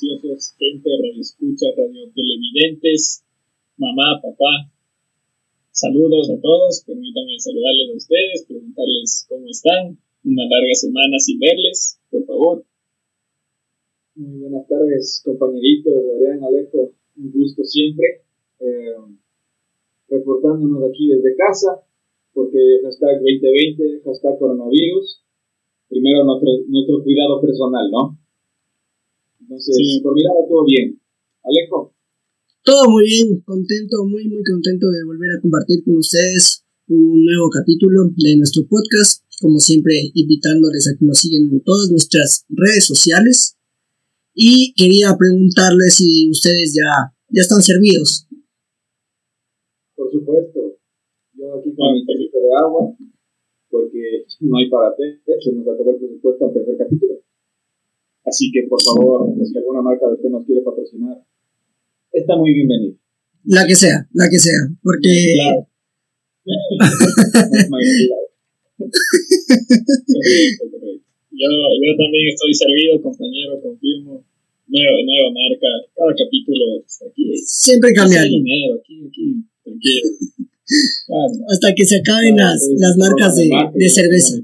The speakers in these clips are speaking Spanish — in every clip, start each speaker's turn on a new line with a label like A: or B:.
A: preciosos, gente, radio escucha, radio televidentes, mamá, papá. Saludos a todos, permítanme saludarles a ustedes, preguntarles cómo están. Una larga semana sin verles, por favor.
B: Muy buenas tardes, compañeritos, Adrián Alejo, un gusto siempre. Eh, reportándonos aquí desde casa, porque hashtag 2020, hashtag coronavirus, primero nuestro, nuestro cuidado personal, ¿no? Entonces, por mi lado, todo bien. Alejo.
C: Todo muy bien, contento, muy, muy contento de volver a compartir con ustedes un nuevo capítulo de nuestro podcast. Como siempre, invitándoles a que nos sigan en todas nuestras redes sociales. Y quería preguntarles si ustedes ya, ya están servidos.
B: Por supuesto. Yo aquí con mi tacito de agua, porque no hay para té, se nos acabó el presupuesto al tercer capítulo. Así que, por favor, si alguna marca de té nos quiere patrocinar, está muy bienvenido.
C: La que sea, la que sea, porque...
A: Claro. yo, yo también estoy servido, compañero, confirmo. Nueva, nueva marca, cada capítulo aquí.
C: Siempre cambia.
A: dinero, aquí, aquí, tranquilo.
C: Hasta que se acaben las,
B: pues,
C: las marcas de, de cerveza.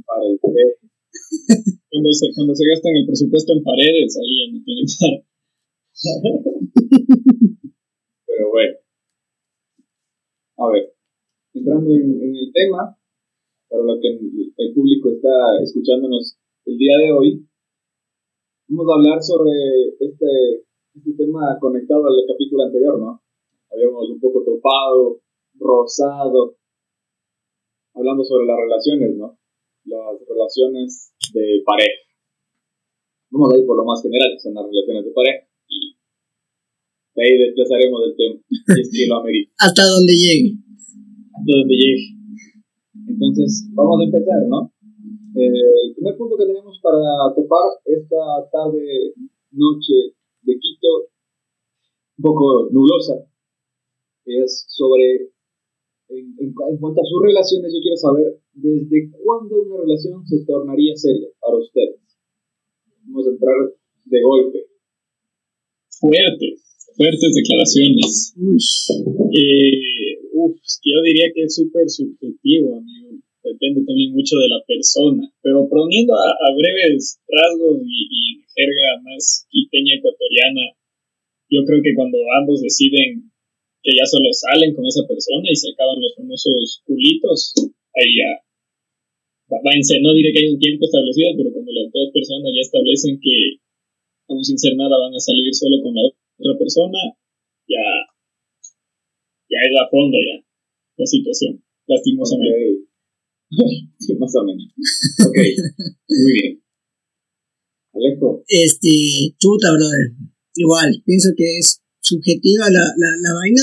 A: Cuando se, cuando se gastan el presupuesto en paredes, ahí ya no tienen.
B: Pero bueno. A ver, entrando en, en el tema, para lo que el público está escuchándonos el día de hoy, vamos a hablar sobre este, este tema conectado al capítulo anterior, ¿no? Habíamos un poco topado, rozado, hablando sobre las relaciones, ¿no? Las relaciones de pareja. Vamos a ir por lo más general, que son las relaciones de pareja, y de ahí desplazaremos el tema, si es que lo amerita.
C: Hasta donde llegue.
B: Hasta donde llegue. Entonces, vamos a empezar, ¿no? Eh, el primer punto que tenemos para topar esta tarde, noche de Quito, un poco nulosa, es sobre, en, en, en, cuanto a sus relaciones, yo quiero saber desde cuándo una relación se tornaría seria para ustedes. Vamos a entrar de golpe.
A: Fuerte, fuertes declaraciones. Eh, uf, yo diría que es súper subjetivo, amigo depende también mucho de la persona, pero poniendo a, a breves rasgos y, y, jerga más quiteña ecuatoriana, yo creo que cuando ambos deciden que ya solo salen con esa persona y se acaban los famosos culitos, ahí ya váyanse, no diré que hay un tiempo establecido, pero cuando las dos personas ya establecen que aún sin ser nada van a salir solo con la otra persona, ya, ya es a fondo ya la situación, lastimosamente.
B: Okay. Más o menos. Ok, muy bien. Alejo.
C: Este, chuta, brother. Igual, pienso que es subjetiva la, la, la, vaina,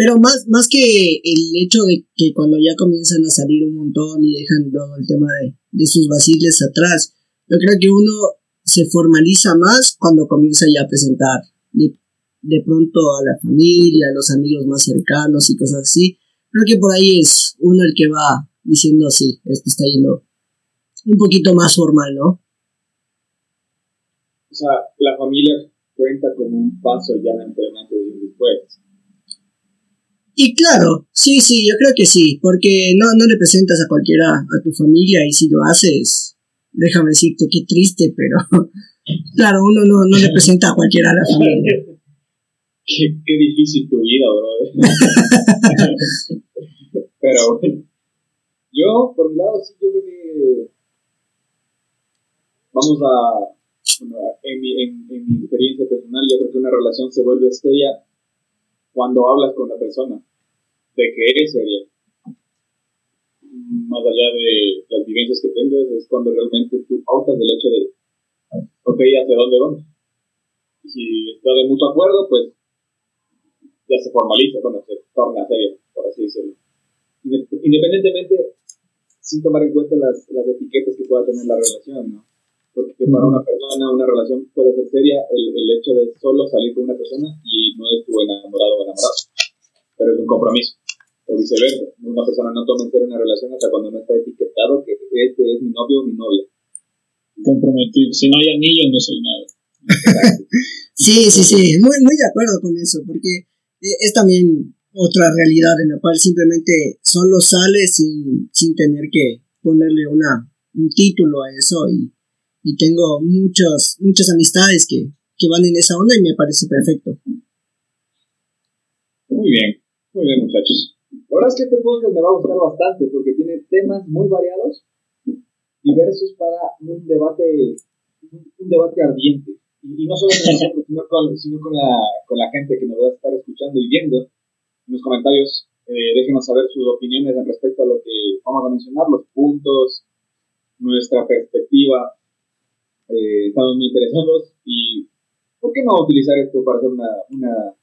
C: pero más, más que el hecho de que cuando ya comienzan a salir un montón y dejan todo el tema de, de sus vaciles atrás, yo creo que uno se formaliza más cuando comienza ya a presentar de, de pronto a la familia, a los amigos más cercanos y cosas así. Creo que por ahí es uno el que va diciendo así, esto está yendo un poquito más formal, ¿no?
B: O sea, la familia cuenta como un paso ya entre antes y después.
C: Y claro, sí, sí, yo creo que sí, porque no, no le presentas a cualquiera a tu familia y si lo haces, déjame decirte qué triste, pero claro, uno no, no le presenta a cualquiera a la familia.
B: qué, qué difícil tu vida, bro. pero bueno. Yo, por mi lado, sí, yo creo que vamos a, bueno, en, mi, en, en, mi experiencia personal, yo creo que una relación se vuelve seria cuando hablas con la persona, de que eres seria. Más allá de las vivencias que tengas, es cuando realmente tú pautas del hecho de, ok, ¿hacia dónde vamos? Y si está de mutuo acuerdo, pues ya se formaliza, bueno, se torna seria, por así decirlo. Independientemente sin tomar en cuenta las, las etiquetas que pueda tener la relación, ¿no? Porque para una persona una relación puede ser seria el, el hecho de solo salir con una persona y no es tu enamorado o enamorado, pero es un compromiso, o viceversa. Una persona no toma en serio una relación hasta cuando no está etiquetado que este es mi novio o mi novia.
A: comprometido. Si no hay anillo, no soy nada.
C: sí, sí, sí, muy, muy de acuerdo con eso, porque es también otra realidad en la cual simplemente solo sale sin, sin tener que ponerle una, un título a eso y, y tengo muchos, muchas amistades que, que van en esa onda y me parece perfecto.
B: Muy bien, muy bien muchachos. La verdad es que este podcast me va a gustar bastante porque tiene temas muy variados, diversos para un debate, un debate ardiente. Y, no solo con nosotros, sino, con, la, con la gente que nos va a estar escuchando y viendo. En los comentarios, eh, déjenos saber sus opiniones respecto a lo que vamos a mencionar, los puntos, nuestra perspectiva. Eh, estamos muy interesados y ¿por qué no utilizar esto para hacer una, una,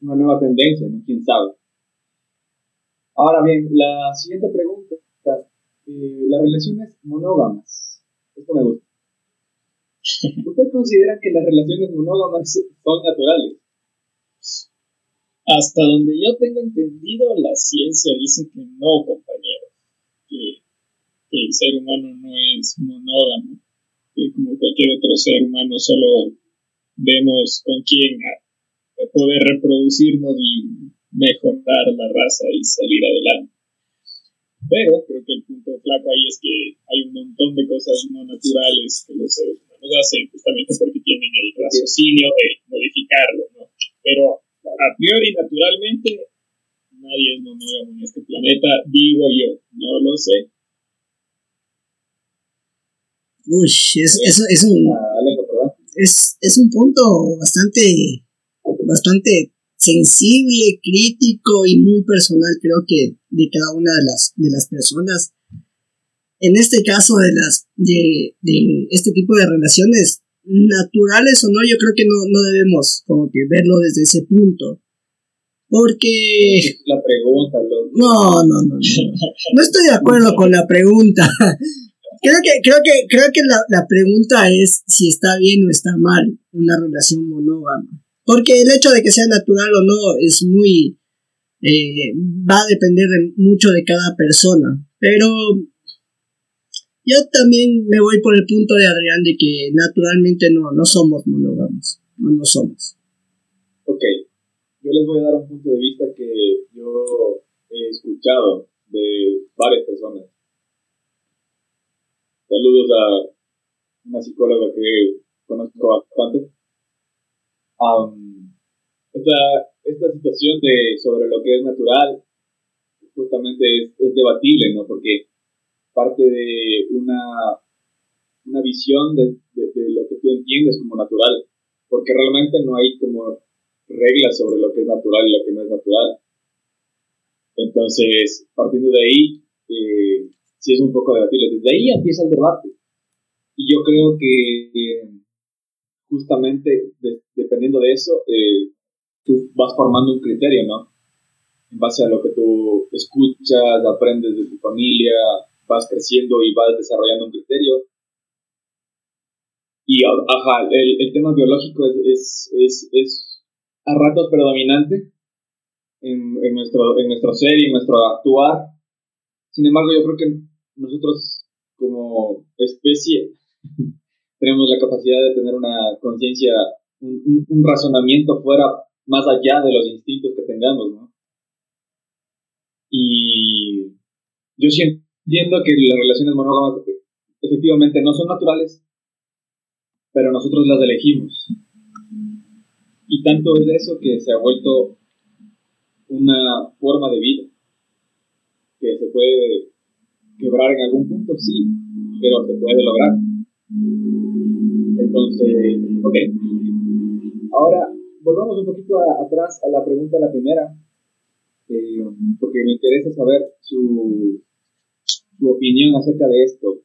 B: una nueva tendencia? ¿no? ¿Quién sabe? Ahora bien, la siguiente pregunta. Eh, las relaciones monógamas. Esto me gusta. ¿Usted considera que las relaciones monógamas son naturales?
A: Hasta donde yo tengo entendido, la ciencia dice que no, compañero. Que, el ser humano no es monógamo. Como cualquier otro ser humano solo vemos con quién poder reproducirnos y mejorar la raza y salir adelante. Pero creo que el punto flaco ahí es que hay un montón de cosas no naturales que los seres humanos hacen justamente porque tienen el raciocinio de modificarlo, ¿no? Pero a priori, naturalmente, nadie es monógamo en este planeta, digo yo, no lo sé.
C: Uy, es, es, es un, es, es un punto bastante, bastante sensible, crítico y muy personal, creo que de cada una de las, de las personas. En este caso de las de, de este tipo de relaciones naturales o no, yo creo que no, no debemos como que verlo desde ese punto. Porque...
B: La pregunta,
C: No, no, no, no. No estoy de acuerdo con la pregunta. Creo que, creo que, creo que la, la pregunta es si está bien o está mal una relación monógama. Porque el hecho de que sea natural o no es muy... Eh, va a depender mucho de cada persona. Pero yo también me voy por el punto de Adrián de que naturalmente no, no somos monógamos. No, no somos.
B: Ok. Yo les voy a dar un punto de vista que yo he escuchado de varias personas. Saludos a una psicóloga que conozco bastante esta, esta situación de sobre lo que es natural justamente es, debatible, ¿no? Porque parte de una, una visión de, de, lo que tú entiendes como natural, porque realmente no hay como reglas sobre lo que es natural y lo que no es natural. Entonces, partiendo de ahí, eh, sí es un poco debatible. Desde ahí empieza el debate. Y yo creo que justamente dependiendo de eso, eh, tú vas formando un criterio, ¿no? En base a lo que tú escuchas, aprendes de tu familia, vas creciendo y vas desarrollando un criterio. Y, ajá, el, el tema biológico es, es, es, es, a ratos predominante en, en, nuestro, en nuestro ser y en nuestro actuar. Sin embargo, yo creo que nosotros como especie tenemos la capacidad de tener una conciencia, un, un, razonamiento fuera, más allá de los instintos que tengamos, ¿no? Y yo sí entiendo que las relaciones monógamas efectivamente no son naturales, pero nosotros las elegimos. Y tanto es eso que se ha vuelto una forma de vida que se puede quebrar en algún punto, sí, pero se puede lograr. Entonces, ok. Ahora, volvamos un poquito atrás a la pregunta, la primera, eh, porque me interesa saber su, su opinión acerca de esto.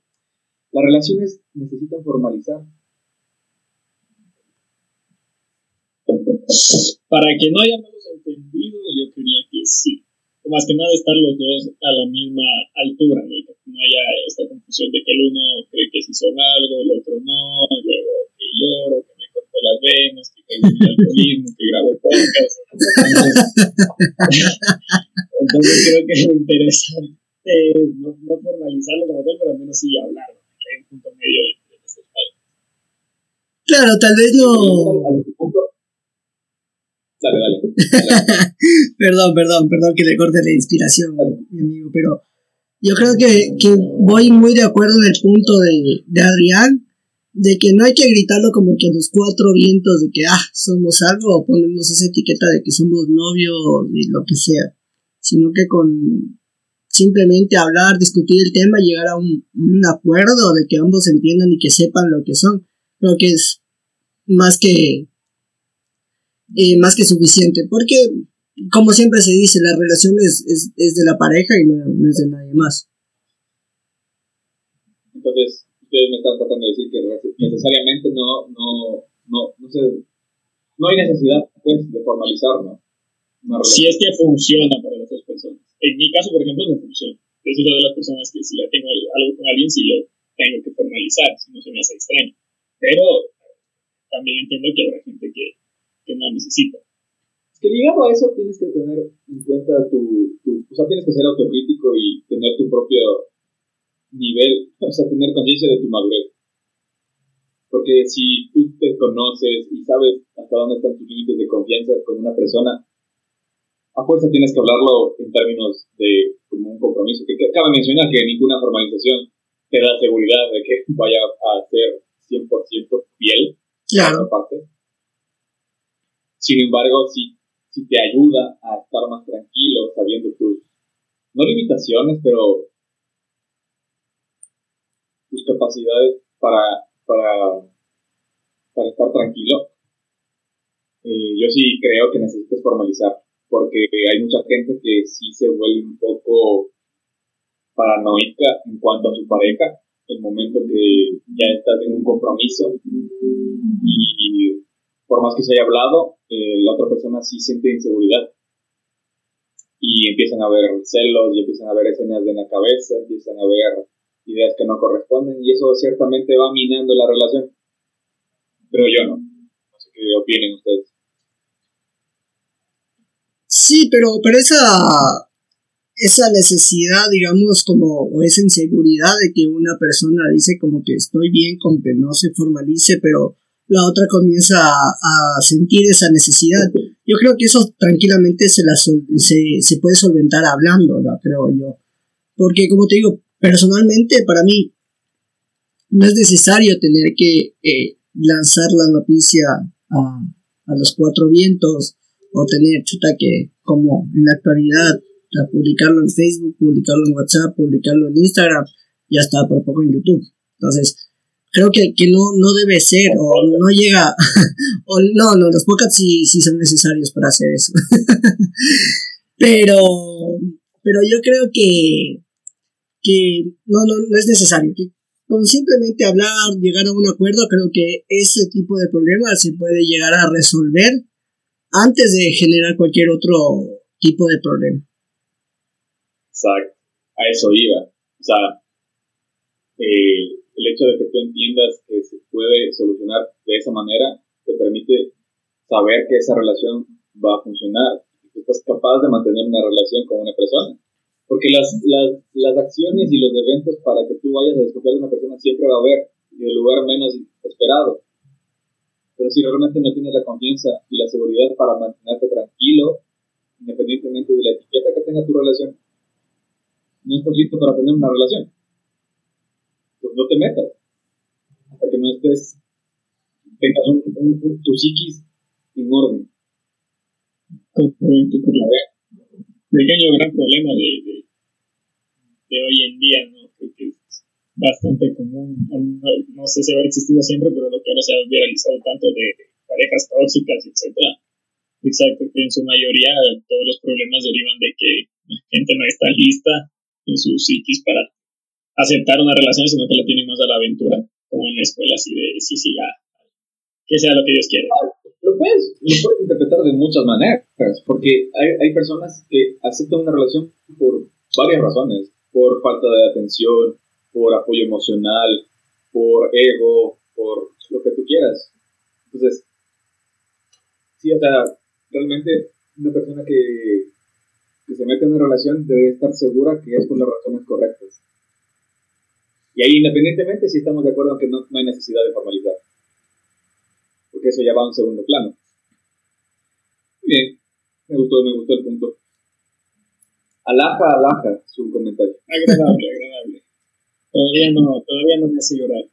B: ¿Las relaciones necesitan formalizar?
A: Para que no haya malos entendidos, yo creía que sí. Más que nada estar los dos a la misma altura, ¿no? que no haya esta confusión de que el uno cree que sí son algo, el otro no, luego que lloro, que me corto las venas, que tengo el alcoholismo, que grabo podcast. Entonces, creo que es interesante no, no formalizarlo como tal, pero al menos sí hablarlo, que hay un punto medio de,
C: Claro, tal vez no. Perdón, perdón, perdón que le corte la inspiración, mi amigo, pero yo creo que, voy muy de acuerdo en el punto de, Adrián, de que no hay que gritarlo como que a los cuatro vientos de que, ah, somos algo, o esa etiqueta de que somos novios y lo que sea, sino que con simplemente hablar, discutir el tema, llegar a un, un acuerdo de que ambos entiendan y que sepan lo que son, creo que es más que eh, más que suficiente, porque como siempre se dice, la relación es, es, es de la pareja y no, no, es de nadie más.
B: Entonces, ustedes me están tratando de decir que necesariamente no, no, no, no, sé, no hay necesidad pues, de formalizar, ¿no?
A: Si es que funciona para las dos personas. En mi caso, por ejemplo, no funciona. Yo soy una de las personas que si ya tengo algo con alguien, sí lo tengo que formalizar, si no se me hace extraño. Pero también entiendo que habrá gente que, que no necesita.
B: Es que ligado a eso tienes que tener en cuenta tu, tu, o sea, tienes que ser autocrítico y tener tu propio nivel, o sea, tener conciencia de tu madurez. Porque si tú te conoces y sabes hasta dónde están tus límites de confianza con una persona, a fuerza tienes que hablarlo en términos de como un compromiso. Que cabe mencionar que ninguna formalización te da seguridad de que vaya a ser 100% fiel.
C: Claro.
B: Parte. Sin embargo, si, si te ayuda a estar más tranquilo, sabiendo tus, no limitaciones, pero tus capacidades para, para, para estar tranquilo, eh, yo sí creo que necesitas formalizar porque hay mucha gente que sí se vuelve un poco paranoica en cuanto a su pareja, el momento que ya estás en un compromiso y, por más que se haya hablado, eh, la otra persona sí siente inseguridad y empiezan a ver celos y empiezan a ver escenas en la cabeza, empiezan a ver ideas que no corresponden y eso ciertamente va minando la relación. Pero yo no. No sé qué opinen ustedes.
C: Sí, pero, pero esa, esa necesidad, digamos, como, o esa inseguridad de que una persona dice como que estoy bien con que no se formalice, pero la otra comienza a, sentir esa necesidad. Yo creo que eso tranquilamente se, la se, se puede solventar hablando, creo yo. Porque, como te digo, personalmente para mí no es necesario tener que eh, lanzar la noticia a, a los cuatro vientos o tener chuta que como en la actualidad publicarlo en Facebook, publicarlo en WhatsApp, publicarlo en Instagram y hasta por poco en YouTube. Entonces, creo que, que no, no debe ser o no llega, o no, no, los podcasts sí, sí son necesarios para hacer eso. pero, pero yo creo que, que no, no, no es necesario. Con simplemente hablar, llegar a un acuerdo, creo que ese tipo de problemas se puede llegar a resolver antes de generar cualquier otro tipo de problema.
B: Exacto, a eso iba. O sea, eh, hecho de que tú entiendas que se puede solucionar de esa manera te permite saber que esa relación va a funcionar, que estás capaz de mantener una relación con una persona. Porque las, las, las acciones y los eventos para que tú vayas a desconfiar de una persona siempre va a haber, en el lugar menos esperado. Pero si realmente no tienes la confianza y la seguridad para mantenerte tranquilo, independientemente de la etiqueta que tenga tu relación, no estás listo para tener una relación. Pues no te metas. Hasta que no estés, tengas un, tu psiquis en orden.
A: Correcto, correcto. Pequeño gran problema de, de, de hoy en día, ¿no? Creo que bastante común. No, sé si habrá existido siempre, pero lo que ahora se ha viralizado tanto de parejas tóxicas, etcétera. Exacto, que en su mayoría todos los problemas derivan de que la gente no está lista en su psiquis para aceptar una relación, sino que la tienen más a la aventura, como en la escuela, así de sí, sí, ya, que sea lo que Dios quiera.
B: Lo puedes, lo puedes interpretar de muchas maneras, porque hay, hay personas que aceptan una relación por varias razones, por falta de atención, por apoyo emocional, por ego, por lo que tú quieras. Entonces, sí, o sea, realmente una persona que, que se mete en una relación debe estar segura que es por las razones correctas. Y ahí, independientemente si estamos de acuerdo en que no, no hay necesidad de formalizar. porque eso ya va a un segundo plano. Bien, me gustó, me gustó el punto. Alaja, alaja su comentario.
A: Agradable, agradable. Todavía no, todavía no me hace llorar.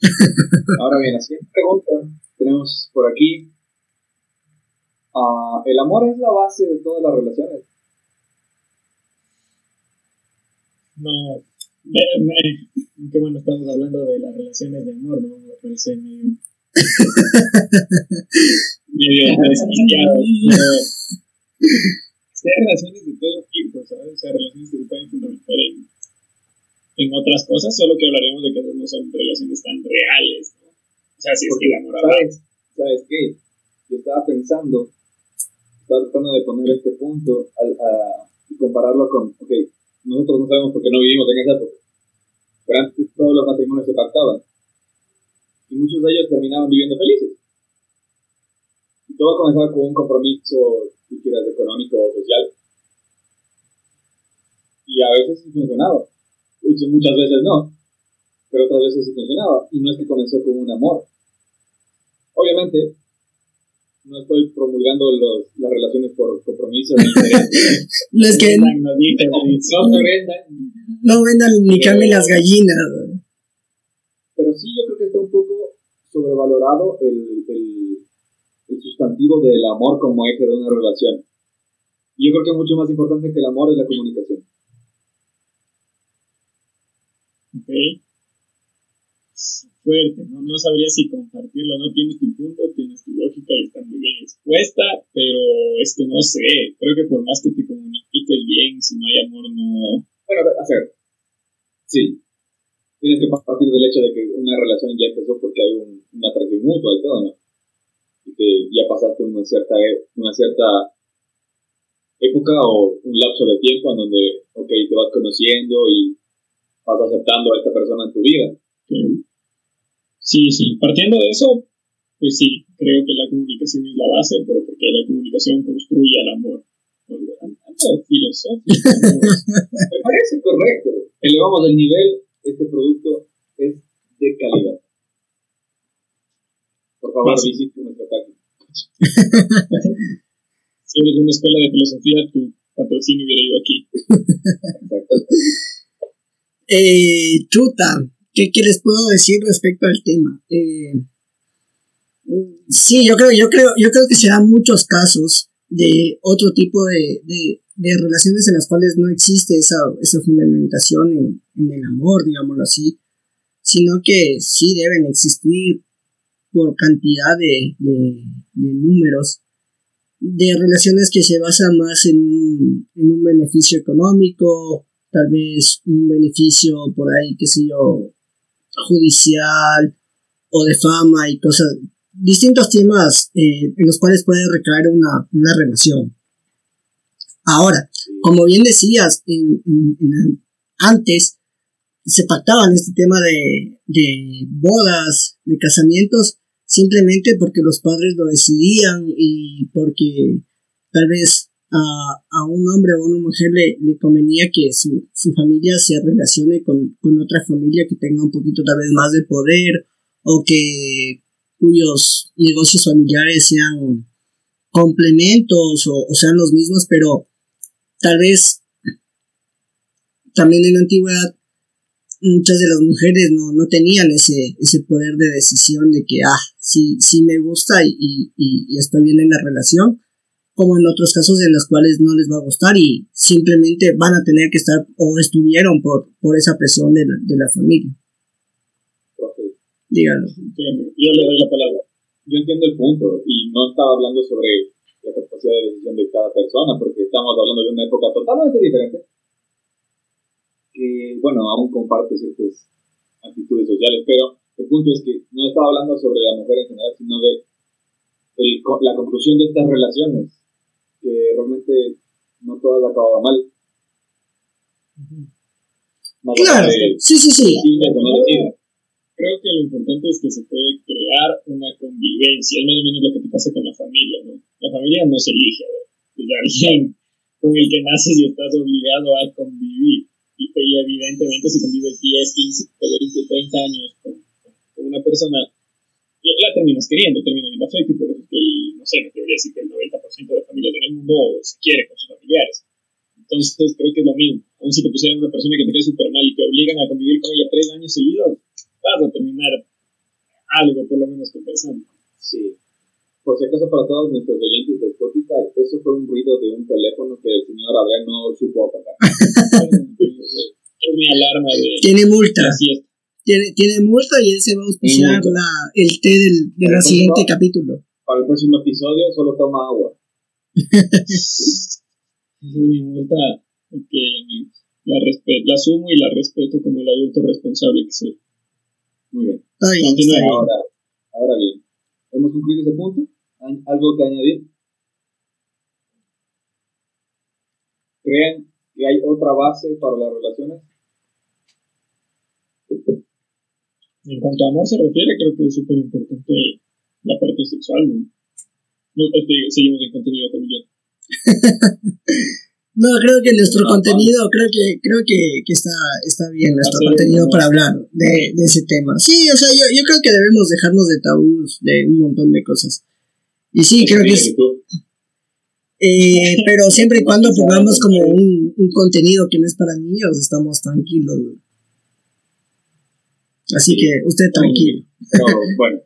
B: Ahora bien, la siguiente pregunta tenemos por aquí. Ah, ¿El amor es la base de todas las relaciones?
A: No, qué bueno, estamos hablando de las relaciones de amor, ¿no? Me parece medio. medio desquiciado, hay relaciones de todo tipo, ¿sabes? O sea, relaciones que se pueden fundamentar en, en otras cosas, solo que hablaremos de que no son relaciones tan reales, ¿no? O sea, si es que el amor
B: ¿sabes, ¿Sabes qué? Yo estaba pensando, estaba tratando de poner este punto al, a, y compararlo con, ok, nosotros no sabemos por qué no vivimos en esa época, pero antes todos los matrimonios se pactaban y muchos de ellos terminaban viviendo felices. Y todo comenzaba con un compromiso, si quieras, económico o social. Y a veces sí funcionaba, muchas veces no, pero otras veces sí funcionaba. Y no es que comenzó con un amor. Obviamente, no estoy promulgando los, las relaciones por compromiso ni
C: es que no, no vendan ni cambien las gallinas.
B: Pero sí, yo creo que está un poco sobrevalorado el, el, el sustantivo del amor como eje de una relación. Y yo creo que mucho más importante que el amor es la comunicación.
A: Ok fuerte, ¿no? No sabría si compartirlo, no tienes tu punto, tienes tu lógica y está muy bien expuesta, pero es que no sé, creo que por más que te comuniques bien, si no hay amor, no...
B: Bueno, a ver, sí, tienes que partir del hecho de que una relación ya empezó porque hay un, una atracción mutua y todo, ¿no? Y que ya pasaste una cierta, e, una cierta época o un lapso de tiempo en donde, ok, te vas conociendo y vas aceptando a esta persona en tu vida.
A: Sí, sí, partiendo de eso, pues sí, creo que la comunicación es la base, pero porque la comunicación construye el amor. Algo filosófico.
B: Me parece correcto. Elevamos el nivel, este producto es de calidad. Por favor, visite nuestra página.
A: si eres una escuela de filosofía, tu patrocinio hubiera ido aquí. Exacto.
C: Eh, chuta, ¿Qué, les puedo decir respecto al tema? Eh, sí, yo creo, yo creo, yo creo que se dan muchos casos de otro tipo de, relaciones en las cuales no existe esa, esa fundamentación en, el amor, digámoslo así, sino que sí deben existir por cantidad de, números de relaciones que se basan más en en un beneficio económico, tal vez un beneficio por ahí, qué sé yo, judicial o de fama y cosas, distintos temas eh, en los cuales puede recaer una, una, relación. Ahora, como bien decías, antes se pactaban este tema de, de bodas, de casamientos, simplemente porque los padres lo decidían y porque tal vez a, un hombre o a una mujer le, le convenía que su, su, familia se relacione con, con, otra familia que tenga un poquito tal vez más de poder o que cuyos negocios familiares sean complementos o, o sean los mismos, pero tal vez también en la antigüedad muchas de las mujeres no, no tenían ese, ese poder de decisión de que, ah, sí, sí me gusta y, y, y estoy bien en la relación, como en otros casos en los cuales no les va a gustar y simplemente van a tener que estar o estuvieron por, por esa presión de la, de la familia. Dígalo.
A: Yo le doy la palabra.
B: Yo entiendo el punto y no estaba hablando sobre la capacidad de decisión de cada persona porque estamos hablando de una época totalmente diferente que, bueno, aún comparte ciertas actitudes sociales, pero el punto es que no estaba hablando sobre la mujer en general, sino de la conclusión de estas relaciones que realmente no todas acababan mal.
C: claro, sí, sí, sí.
A: Creo que lo importante es que se puede crear una convivencia, es más o menos lo que te pasa con la familia, ¿no? La familia no se elige, es alguien con el que naces y estás obligado a convivir. Y, evidentemente si convives 10, 15, 20, 30 años con, con una persona, la terminas queriendo, termina viendo afecto y por eso es que, el, no sé, me debería decir que el 90% de familias en el mundo se quiere con sus familiares. Entonces creo que es lo mismo. Aún si te pusieran una persona que te cae súper mal y te obligan a convivir con ella tres años seguidos, vas a terminar algo por lo menos compensando.
B: Sí. Por si acaso para todos nuestros oyentes de Spotify, eso fue un ruido de un teléfono que el señor Adrián no supo apagar.
A: es mi alarma de...
C: Tiene multa. Tiene, tiene multa y él se va a auspiciar la, el té del, del siguiente capítulo.
B: Para el próximo episodio solo toma agua.
A: es mi multa. Ok, amigos. La, la asumo y la respeto como el adulto responsable que soy.
B: Muy bien. Ahora, ahora bien, ¿hemos concluido ese punto? ¿Algo que añadir? ¿Creen que hay otra base para las relaciones?
A: En cuanto a amor se refiere, creo que es súper importante la parte sexual, ¿no? no este, seguimos en contenido familiar.
C: no, creo que nuestro contenido, creo que, creo que, que está, está bien nuestro contenido para hablar de, de, ese tema. Sí, o sea, yo, yo creo que debemos dejarnos de tabús de un montón de cosas. Y sí, creo que es... Eh, pero siempre y cuando pongamos como un, un contenido que no es para niños, estamos tranquilos. Así que usted tranquilo.
B: bueno,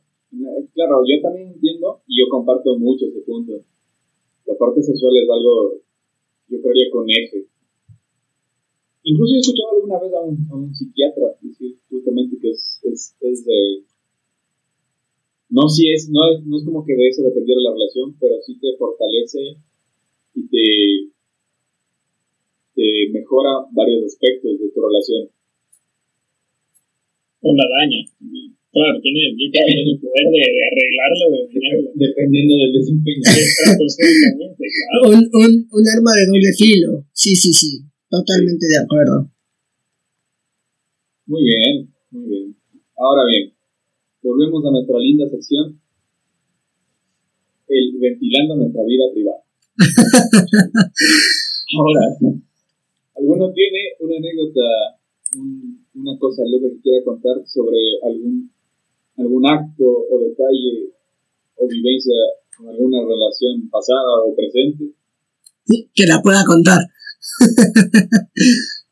B: claro, yo también entiendo y yo comparto mucho ese punto. La parte sexual es algo, yo creería, con eje. Incluso he escuchado alguna vez a un, a un psiquiatra decir justamente que es, es, es de... No, si es, no, es, no es como que de eso dependiera la relación, pero sí te fortalece y te, te mejora varios aspectos de tu relación
A: o la daña. Claro, tiene, yo creo que tiene el poder de, de arreglarlo, de dañarlo.
B: Dependiendo del desempeño.
C: un, un, un arma de doble filo. Sí, sí, sí. Totalmente de acuerdo.
B: Muy bien, muy bien. Ahora bien, volvemos a nuestra linda sección. El ventilando nuestra vida privada. Ahora, ¿alguno tiene una anécdota, un, una cosa loca que quiera contar sobre algún, algún acto o detalle o vivencia con alguna relación pasada o presente.
C: que la pueda contar.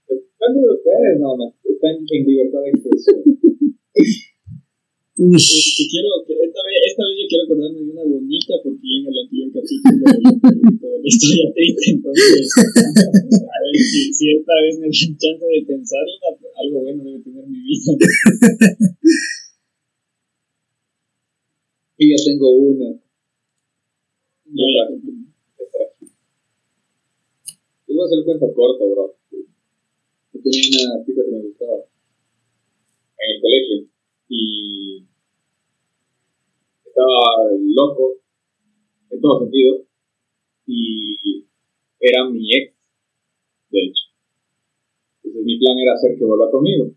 B: Depende de ustedes, nada más. Están en libertad de expresión.
A: Uy. que quiero, que esta, vez, esta vez yo quiero acordarme de una bonita porque en el anterior capítulo de la historia triste, entonces a ver si, si esta vez me dan chance de pensarla, algo bueno debe tener mi vida.
B: y ya tengo una.
A: Ya.
B: Les voy a hacer el cuento corto, bro. Yo tenía una chica que me gustaba en el colegio y estaba loco en todo sentido y era mi ex, de hecho. Entonces mi plan era hacer que vuelva conmigo.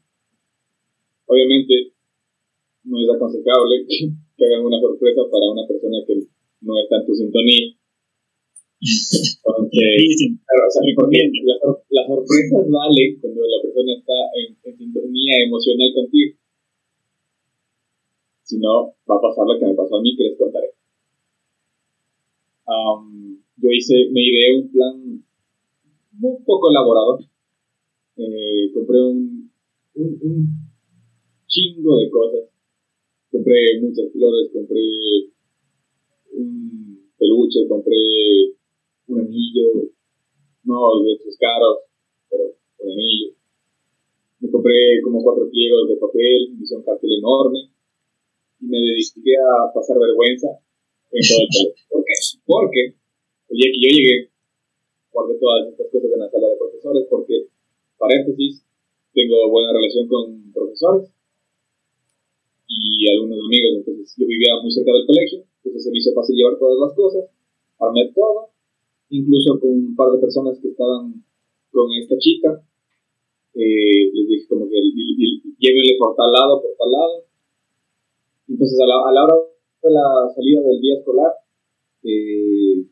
B: Obviamente no es aconsejable que, hagan una sorpresa para una persona que no está en tu sintonía. Entonces, porque las, sorpresas valen cuando la persona está en sintonía emocional contigo. Si no, va a pasar lo que me pasó a mí, que les contaré. yo hice, me ideé un plan un poco elaborado. Eh, compré un, un, chingo de cosas. Compré muchas flores, compré un peluche, compré un anillo, no de estos caros, pero un anillo. Me compré como cuatro pliegos de papel, hice un cartel enorme y me dediqué a pasar vergüenza en todo el colegio. ¿Por qué? Porque el día que yo llegué, guardé todas estas cosas en la sala de profesores, porque, paréntesis, tengo buena relación con profesores y algunos amigos, entonces yo vivía muy cerca del colegio, entonces se me hizo fácil llevar todas las cosas, armé todo, incluso con un par de personas que estaban con esta chica, eh, les dije como que llévenle por tal lado, por tal lado, entonces, a la, a la hora de la salida del día escolar, eh,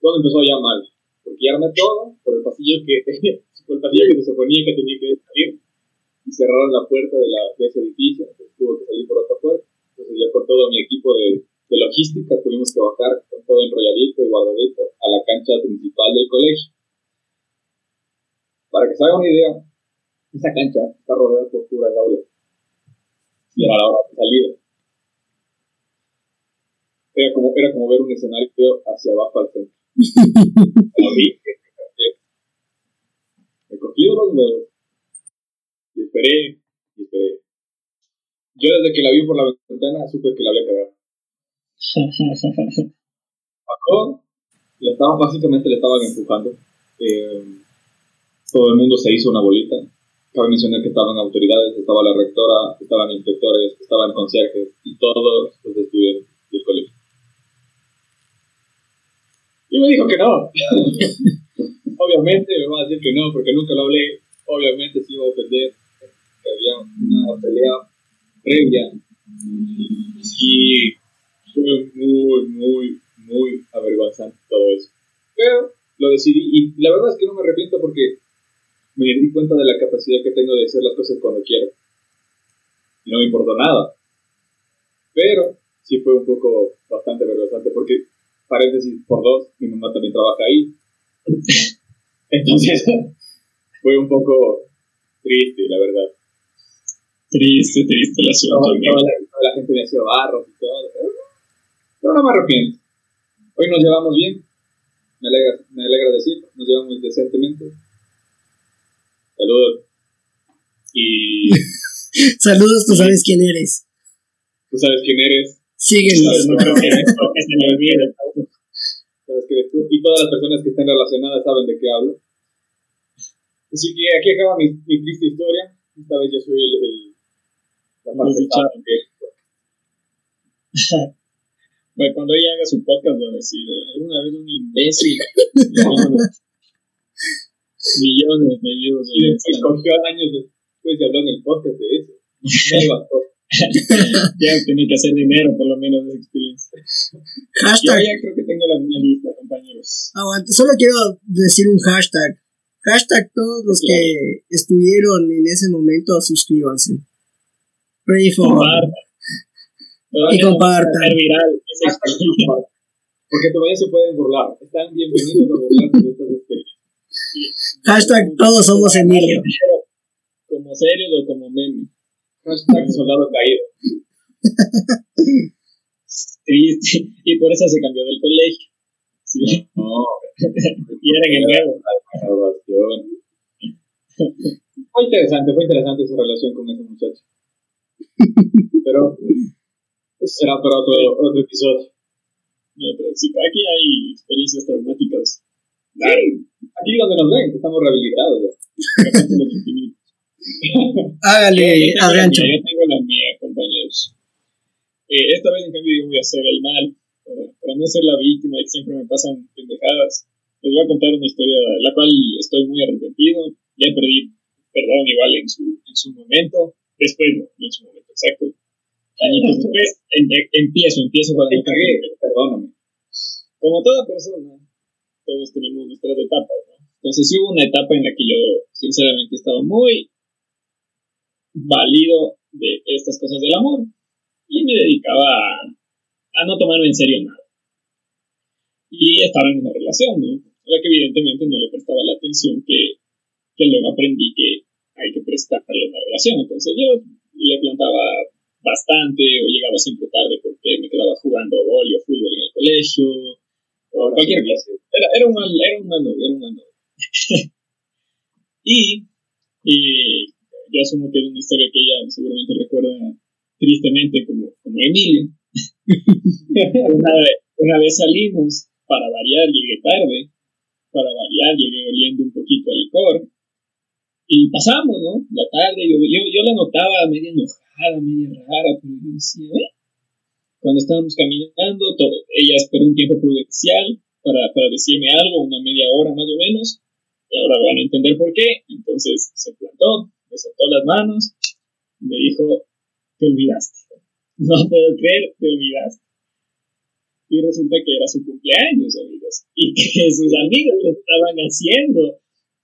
B: todo empezó ya mal. Porque ya armé todo por el pasillo que, por el pasillo que se suponía que tenía que salir y cerraron la puerta de ese edificio, entonces tuvo que salir por otra puerta. Entonces yo con todo mi equipo de, de logística tuvimos que bajar con todo enrolladito y guardadito a la cancha principal del colegio. Para que se haga una idea, esa cancha está rodeada por puras aulas. Y era la hora de salida. Era como, era como ver un escenario hacia abajo al centro. Me cogí los huevos y esperé, y esperé. Yo desde que la vi por la ventana supe que la había cagado. Bajó, le estaban, básicamente le estaban empujando. Eh, todo el mundo se hizo una bolita. Cabe mencionar que estaban autoridades, estaba la rectora, estaban inspectores, estaban conserjes y todos los estudiantes del colegio. Y me dijo que no. Obviamente me va a decir que no, porque nunca lo hablé. Obviamente se iba a ofender. Que había una pelea previa. Y fue muy, muy, muy avergonzante todo eso. Pero lo decidí y la verdad es que no me arrepiento porque me di cuenta de la capacidad que tengo de hacer las cosas cuando quiero. Y no me importó nada. Pero sí fue un poco bastante vergonzante porque paréntesis por dos, mi mamá también trabaja ahí. Entonces, fue un poco triste, la verdad.
A: Triste, triste la
B: ciudad. Toda, la, gente me hacía barros y todo. Pero no me arrepiento. Hoy nos llevamos bien. Me alegra, me alegra decir, nos llevamos decentemente. Saludos. Y.
C: Saludos, tú sabes quién eres.
B: Tú sabes quién eres.
C: Síguenos. No creo que esto se me
B: olvide. Y todas las personas que estén relacionadas saben de qué hablo. Así que aquí acaba mi, mi triste historia. Esta vez yo soy el, el la parte
A: de bueno, cuando ella haga su podcast va a decir, alguna vez un imbécil millones de views.
B: Y después cogió años después de hablar en el podcast de eso. Me.
A: ya tenía que hacer dinero por lo menos de esa experiencia. Hashtag. Yo ya creo que tengo la misma lista, compañeros.
C: Aguante, solo quiero decir un hashtag. Hashtag todos los que estuvieron en ese momento, suscríbanse. Pray for
B: Y compartan. viral. Porque todavía se pueden burlar. Están bienvenidos a burlarse de estas experiencias.
C: Hashtag todos somos Emilio.
A: Como serios o como meme.
B: Hashtag soldado caído.
A: Triste. Y por eso se cambió del colegio. Sí. No. y era en el nuevo.
B: Fue interesante, fue interesante esa relación con ese muchacho. Pero eso será para otro, otro episodio.
A: aquí hay experiencias traumáticas.
B: Sí. Aquí donde nos ven, estamos rehabilitados ya.
C: Hágale, Adriancho.
A: Yo tengo la mía, compañeros. Eh, esta vez, en cambio, yo voy a hacer el mal. Para, no ser la víctima de que siempre me pasan pendejadas. Les voy a contar una historia de la cual estoy muy arrepentido. Ya perdí perdón igual en su, en su momento. Después, no, no en su momento exacto. Añitos después, empiezo, empiezo para no Perdóname. Como toda persona, todos tenemos nuestras etapas, ¿no? Entonces hubo una etapa en la que yo sinceramente estaba muy válido de estas cosas del amor y me dedicaba a, no tomarme en serio nada. Y estaba en una relación, ¿no? A la que evidentemente no le prestaba la atención que, que luego aprendí que hay que prestarle una relación. Entonces yo le plantaba bastante o llegaba siempre tarde porque me quedaba jugando voleo, fútbol en el colegio o cualquier cosa. Era, era, un mal, era un mal novio, era un mal novio. y, yo asumo que es una historia que ella seguramente recuerda tristemente como, como Emilio. una, vez, salimos, para variar llegué tarde, para variar llegué oliendo un poquito a licor. Y pasamos, ¿no? La tarde, yo, yo, yo la notaba media enojada, media rara, pero yo decía, ¿eh? Cuando estábamos caminando, todo, ella esperó un tiempo prudencial para, para decirme algo, una media hora más o menos, y ahora van a entender por qué. Entonces se plantó, me soltó las manos y me dijo, te olvidaste. No puedo creer, te olvidaste. Y resulta que era su cumpleaños, amigos. Y que sus amigos le estaban haciendo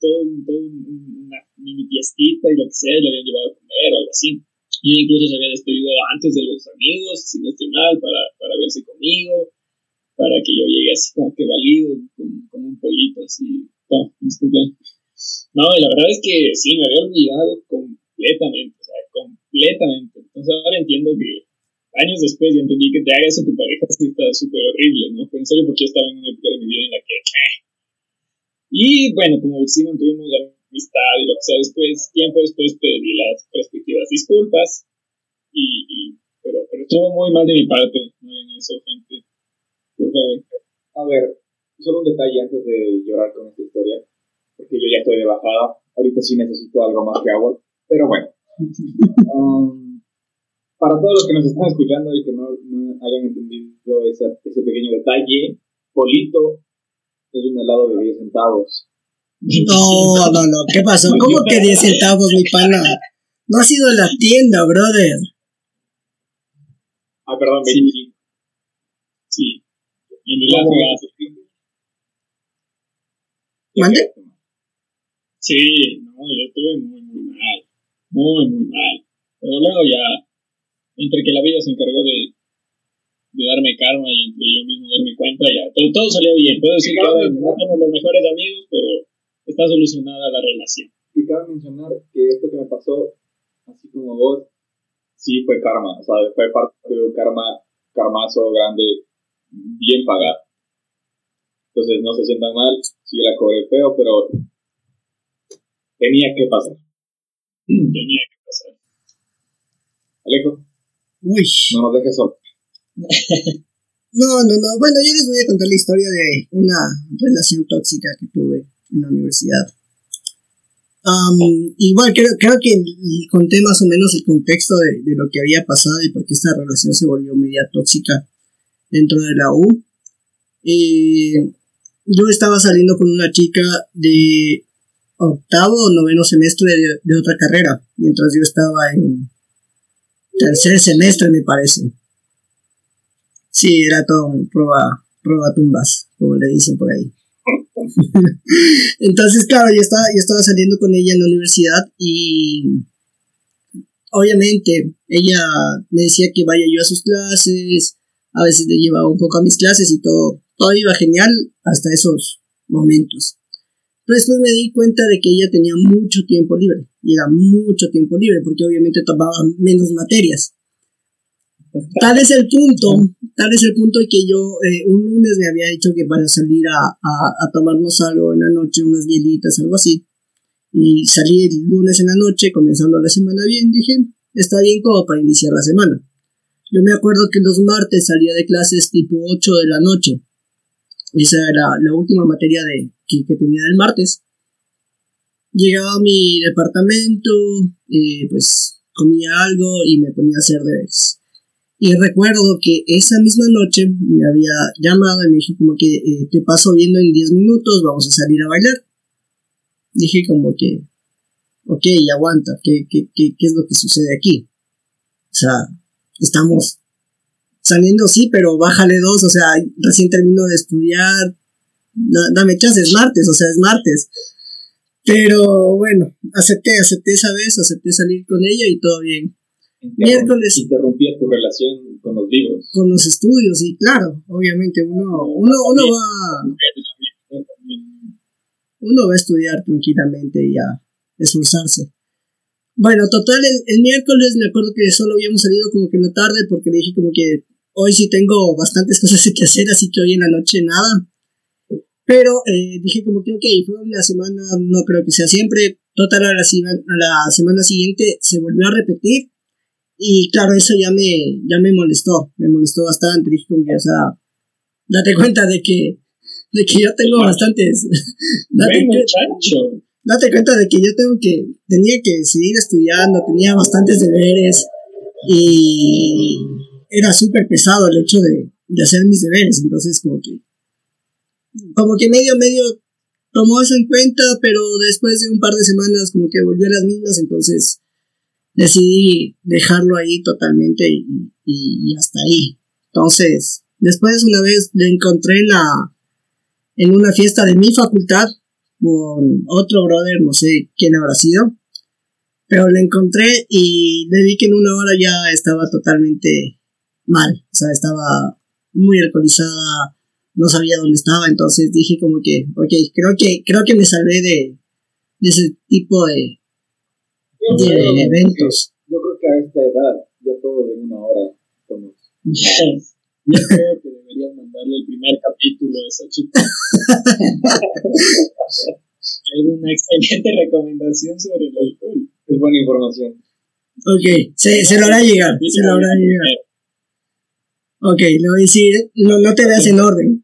A: todo, todo una mini fiestita y lo que sea, le habían llevado a comer o algo así. Yo incluso se había despedido antes de los amigos, sin no mal, para, para verse conmigo, para que yo llegue así como que valido, como, un polito, así. No, No, y la verdad es que sí, me había olvidado completamente, o sea, completamente. Entonces ahora entiendo que años después ya entendí que te haga eso tu pareja sí está súper horrible, ¿no? Pero en serio porque yo estaba en una época de mi vida en la que... Eh. Y bueno, como sí tuvimos amistad y lo que sea después, tiempo después pedí las respectivas disculpas, y, pero, pero estuvo muy mal de mi parte, no en eso, gente. Por favor.
B: A ver, solo un detalle antes de llorar con esta historia, porque yo ya estoy de bajada, ahorita sí necesito algo más que agua, pero bueno. Um, para todos los que nos están escuchando y que no, no hayan entendido ese, ese pequeño detalle, Polito es un helado de 10 centavos
C: no, no, no, ¿qué pasó? ¿Cómo que 10 centavos, mi pana? No ha sido la tienda, brother.
B: Ah, perdón, 25.
A: Sí. En el lado
C: ¿Mande?
A: Sí, no, yo estuve muy, muy mal. Muy, muy mal. Pero luego ya, entre que la vida se encargó de, de darme karma y entre yo mismo darme cuenta, ya todo, todo salió bien. Puedo decir que no somos los mejores amigos, pero está solucionada la relación.
B: Y cabe mencionar que esto que me pasó, así como vos, sí fue karma, o sea, fue parte de un karma, karmazo grande, bien pagado. Entonces no se sientan mal, sí la cobré feo, pero tenía que pasar.
A: Tenía que pasar.
B: Alejo.
C: Uy.
B: No nos dejes solo.
C: no, no, no. Bueno, yo les voy a contar la historia de una relación tóxica que tuve en la universidad. igual creo, creo que conté más o menos el contexto de, lo que había pasado y por qué esta relación se volvió media tóxica dentro de la U. yo estaba saliendo con una chica de octavo o noveno semestre de, otra carrera, mientras yo estaba en tercer semestre, me parece. Sí, era todo prueba, prueba tumbas, como le dicen por ahí. Entonces, claro, yo estaba, yo estaba saliendo con ella en la universidad y obviamente ella me decía que vaya yo a sus clases, a veces le llevaba un poco a mis clases y todo, todo iba genial hasta esos momentos. Pero después me di cuenta de que ella tenía mucho tiempo libre, y era mucho tiempo libre, porque obviamente tomaba menos materias. Tal es el punto, tal es el punto que yo eh, un lunes me había dicho que para salir a, a, tomarnos algo en la noche, unas hielitas, algo así. Y salí el lunes en la noche, comenzando la semana bien, dije, está bien como para iniciar la semana. Yo me acuerdo que los martes salía de clases tipo 8 de la noche. Esa era la última materia de, que, tenía del martes. Llegaba a mi departamento, eh, pues comía algo y me ponía a hacer deberes. Y recuerdo que esa misma noche me había llamado y me dijo como que eh, te paso viendo en 10 minutos, vamos a salir a bailar. Dije como que, ok, aguanta, ¿qué, qué, qué, qué es lo que sucede aquí? O sea, estamos saliendo, sí, pero bájale dos, o sea, recién termino de estudiar, dame chance, es martes, o sea, es martes. Pero bueno, acepté, acepté esa vez, acepté salir con ella y todo bien miércoles.
B: Interrumpía tu relación con los libros.
C: Con los estudios, y claro, obviamente uno, uno, uno va. Uno va a estudiar tranquilamente y a esforzarse. Bueno, total, el, miércoles me acuerdo que solo habíamos salido como que en la tarde porque le dije como que hoy sí tengo bastantes cosas que hacer, así que hoy en la noche nada. Pero eh, dije como que, ok, fue una semana, no creo que sea siempre. Total, a la, a la semana siguiente se volvió a repetir y claro, eso ya me, ya me molestó, me molestó bastante. Dije como que, o sea, date cuenta de que, de que yo tengo bastantes.
A: date,
C: date cuenta de que yo tengo que, tenía que seguir estudiando, tenía bastantes deberes y era súper pesado el hecho de, de hacer mis deberes. Entonces, como que, como que medio, medio tomó eso en cuenta, pero después de un par de semanas, como que volvió a las mismas. Entonces, decidí dejarlo ahí totalmente y, hasta ahí. Entonces, después una vez le encontré en la en una fiesta de mi facultad con otro brother, no sé quién habrá sido. Pero la encontré y le vi que en una hora ya estaba totalmente mal. O sea, estaba muy alcoholizada, no sabía dónde estaba, entonces dije como que, ok, creo que, creo que me salvé de, de ese tipo de, de eventos.
B: Yo creo que a esta edad ya todo en una hora somos.
A: Yo creo que deberías mandarle el primer capítulo a esa chica. es una excelente recomendación sobre el alcohol.
B: Es buena información.
C: Ok, se, se lo hará llegar, se lo hará llegar. Ok, le voy a decir, no, no te veas en orden.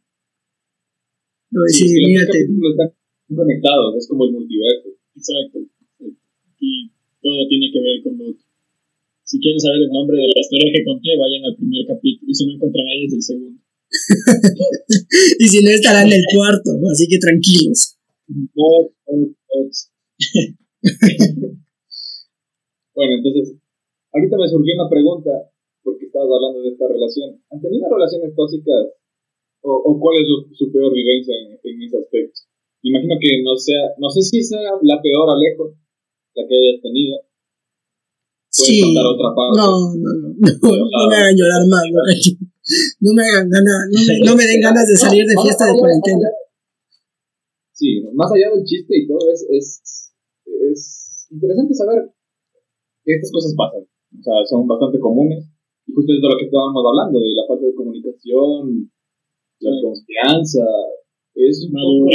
B: Sí,
C: mírate.
B: Están conectados, es como el multiverso.
A: Exacto. Y todo tiene que ver con lo otro. Si quieren saber el nombre de la historia que conté, vayan al primer capítulo. Y si no encuentran ahí, es el segundo.
C: y si no, estará en el cuarto, así que tranquilos.
B: bueno, entonces, ahorita me surgió una pregunta, porque estabas hablando de esta relación. ¿Han tenido relaciones tóxicas? ¿O, o cuál es su, su peor vivencia en, en, ese aspecto? Me imagino que no sea, no sé si sea la peor, Alejo, la que hayas tenido.
C: Sí.
B: Otra parte?
C: No, no, no, no, no me hagan llorar más, no, no me hagan ganas, no me, no me den ganas de salir de fiesta de cuarentena.
B: Sí, más allá del chiste y todo, es, es, es interesante saber que estas cosas pasan. O sea, son bastante comunes. Y justo es de lo que estábamos hablando, de la falta de comunicación, la confianza, es un.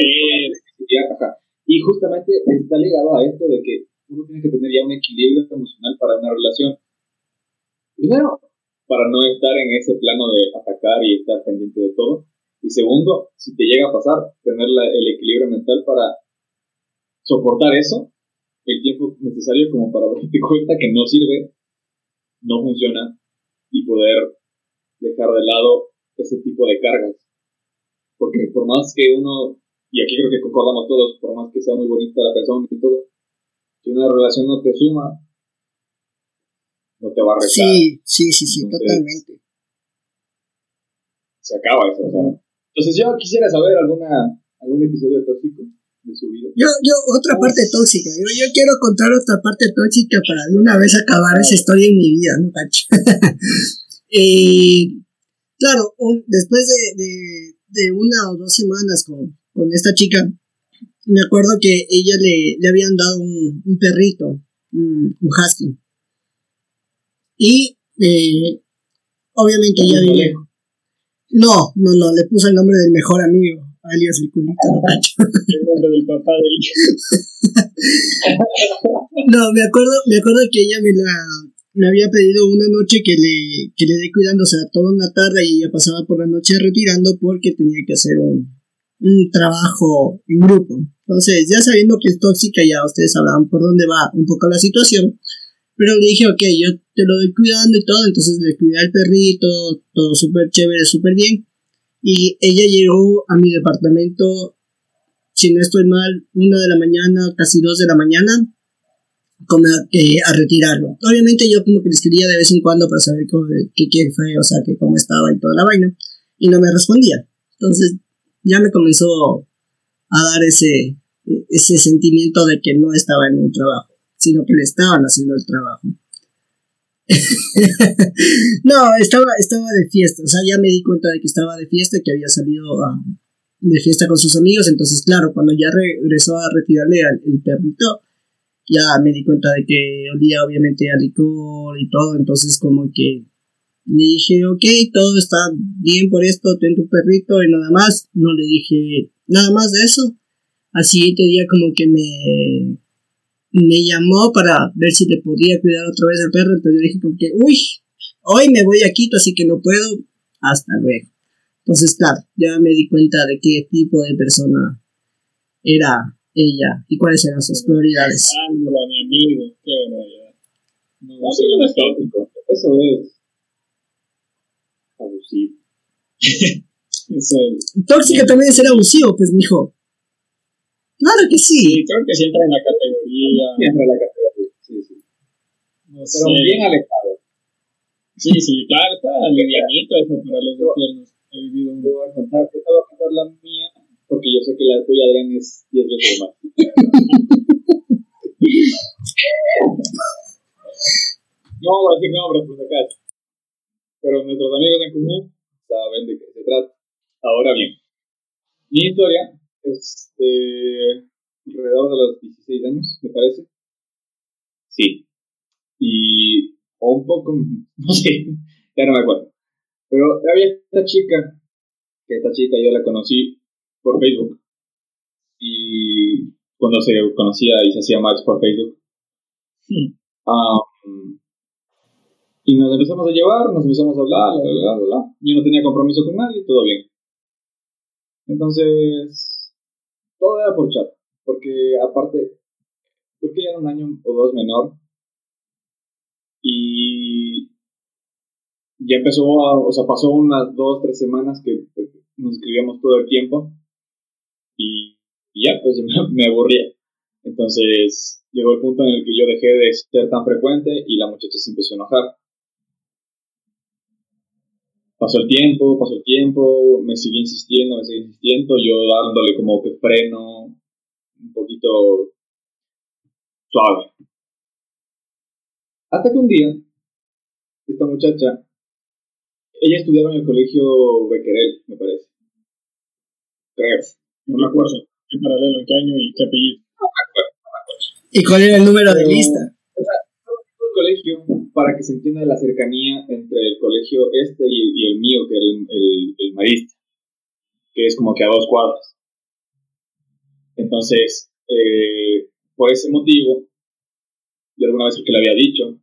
B: Y justamente está ligado a esto de que uno tiene que tener ya un equilibrio emocional para una relación. Primero, para no estar en ese plano de atacar y estar pendiente de todo. Y segundo, si te llega a pasar, tener la, el equilibrio mental para soportar eso, el tiempo necesario como para darte cuenta que no sirve, no funciona y poder dejar de lado ese tipo de cargas. Porque por más que uno, y aquí creo que concordamos todos, por más que sea muy bonita la persona y todo, si una relación no te suma, no te va a restar.
C: Sí, sí, sí, sí, Entonces, totalmente.
B: Se acaba eso, o sea. Entonces yo quisiera saber alguna, algún episodio tóxico de su vida.
C: Yo, yo, otra parte tóxica, yo, yo quiero contar otra parte tóxica para de una vez acabar esa historia en mi vida, ¿no, cacho? eh, claro, un, después de, de, de, una o dos semanas con, con esta chica, me acuerdo que ella le, le habían dado un, un perrito, un, un, husky. Y eh, obviamente ella vivía. No, no, no, le puso el nombre del mejor amigo, alias el culito.
A: El nombre del papá de ella.
C: no, me acuerdo, me acuerdo que ella me la me había pedido una noche que le, que le dé cuidando, o sea, toda una tarde y ella pasaba por la noche retirando porque tenía que hacer un, un trabajo en grupo. Entonces, ya sabiendo que es tóxica, ya ustedes sabrán por dónde va un poco la situación. Pero le dije, ok, yo te lo doy cuidando y todo. Entonces le cuidé al perrito, todo súper chévere, súper bien. Y ella llegó a mi departamento, si no estoy mal, una de la mañana, casi dos de la mañana, como a, eh, a retirarlo. Obviamente yo como que le escribía de vez en cuando para saber cómo, qué, qué fue, o sea, que cómo estaba y toda la vaina. Y no me respondía. Entonces ya me comenzó a dar ese, ese sentimiento de que no estaba en un trabajo, sino que le estaban haciendo el trabajo. no, estaba, estaba de fiesta, o sea, ya me di cuenta de que estaba de fiesta, que había salido a, de fiesta con sus amigos, entonces claro, cuando ya regresó a retirarle al el perrito, ya me di cuenta de que olía obviamente a licor y todo, entonces como que le dije, ok, todo está bien por esto, ten tu perrito y nada más. No le dije nada más de eso. Al siguiente día como que me, me llamó para ver si le podía cuidar otra vez al perro. Entonces yo dije como que, uy, hoy me voy a Quito, así que no puedo. Hasta luego. Entonces, claro, ya me di cuenta de qué tipo de persona era ella y cuáles eran sus prioridades.
A: Ah, mi amigo, qué barbaridad.
B: No, no, no es tóxico. Eso es abusivo.
A: Eso.
C: Tóxica también es ser abusivo, pues, mijo. Claro que sí.
A: Sí, creo que sí entra en la categoría.
B: Siempre en la categoría, sí, sí.
A: No
B: Pero
A: sé.
B: bien alejado.
A: Sí, sí, claro, está alivianito eso para los infiernos. He vivido un...
B: A contar, te voy a contar la mía, porque yo sé que la tuya, Adrián, es 10 veces más. No voy a decir nombres por si acaso. Pero nuestros amigos en común saben de qué se trata. Ahora bien, mi historia es de alrededor de los 16 años, me parece. Sí. Y. o un poco. no sé, ya no me acuerdo. Pero había esta chica, que esta chica yo la conocí por Facebook. Y cuando se conocía y se hacía match por Facebook. Um, y nos empezamos a llevar, nos empezamos a hablar, bla, bla, bla, bla. Yo no tenía compromiso con nadie, todo bien. Entonces, todo era por chat. Porque aparte, creo que ya era un año o dos menor. Y ya empezó, a, o sea, pasó unas dos, tres semanas que nos escribíamos todo el tiempo. Y, ya, pues me, aburría. Entonces llegó el punto en el que yo dejé de ser tan frecuente y la muchacha se empezó a enojar. Pasó el tiempo, pasó el tiempo, me sigue insistiendo, me sigue insistiendo, yo dándole como que freno, un poquito suave. Hasta que un día, esta muchacha ella estudiaba en el colegio Bequerel, me parece. Creo.
A: No me acuerdo. ¿Qué paralelo? ¿En qué año y qué apellido?
B: No me acuerdo, no me acuerdo.
C: ¿Y cuál era el número de lista?
B: O sea, el colegio, para que se entienda la cercanía entre el colegio este y, el mío, que era el, el, el Marista, que es como que a dos cuadras. Entonces, eh, por ese motivo, yo alguna vez que le había dicho,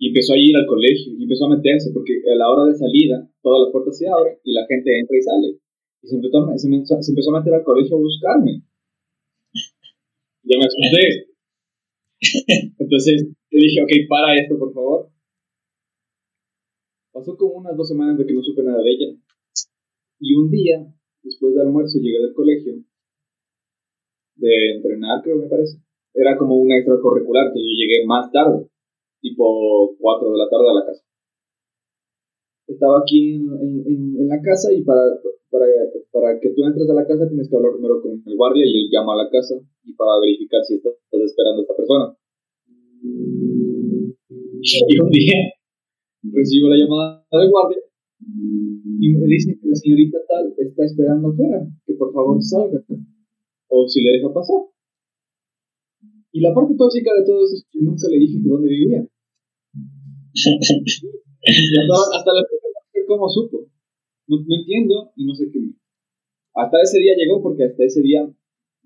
B: y empezó a ir al colegio y empezó a meterse porque a la hora de salida todas las puertas se abren y la gente entra y sale. Y se empezó, se empezó, a meter al colegio a buscarme. Ya me asusté. Entonces le dije, ok, para esto, por favor. Pasó como unas dos semanas de que no supe nada de ella. Y un día, después del almuerzo, llegué del colegio, de entrenar, creo, me parece. Era como un extracurricular, entonces yo llegué más tarde tipo 4 de la tarde a la casa. Estaba aquí en, en, la casa y para, para, para, que tú entres a la casa tienes que hablar primero con el guardia y él llama a la casa y para verificar si estás, esperando a esta persona. Y un día recibo la llamada del guardia y me dice que la señorita tal está esperando afuera, que por favor salga o si le deja pasar. Y la parte tóxica de todo eso es que nunca le dije de dónde vivía. hasta, la la cómo supo. No, no, entiendo y no sé qué. Hasta ese día llegó porque hasta ese día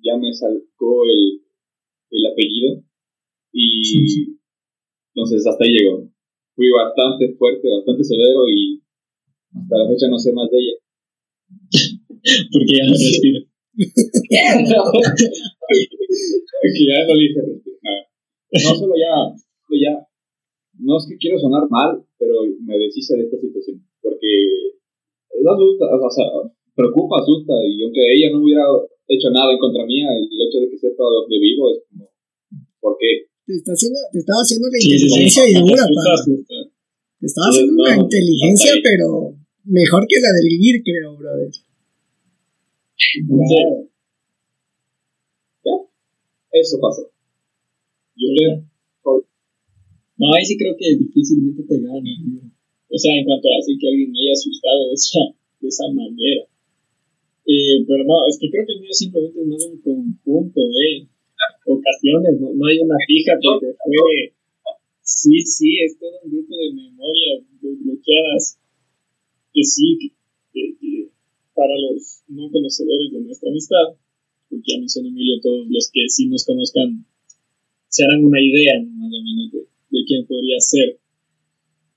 B: ya me sacó el, el apellido y entonces hasta ahí llegó. Fui bastante fuerte, bastante severo y hasta la fecha no sé más de ella.
A: porque ya no respiro.
B: que ya no le hice No solo ya, solo ya, no es que quiero sonar mal, pero me deshice de esta situación, porque eso asusta, o sea, preocupa, asusta, y aunque ella no hubiera hecho nada en contra mía, el hecho de que sepa dónde vivo es como, ¿por qué?
C: Te, está haciendo, te estaba haciendo la inteligencia y dura, Te estaba haciendo una inteligencia, pero mejor que la del vivir, creo, brother.
B: Entonces, eso pasó. Yo leo.
A: No, ahí sí creo que difícilmente te gane. O sea, en cuanto a así que alguien me haya asustado de esa, de esa manera. Eh, pero no, es que creo que el mío simplemente es más un conjunto de ocasiones, no, no hay una fija porque fue. Sí, sí, es todo un grupo de memorias desbloqueadas que sí, que para los no conocedores de nuestra amistad, porque ya mencionó Emilio, todos los que sí nos conozcan se harán una idea más o menos de, quién podría ser.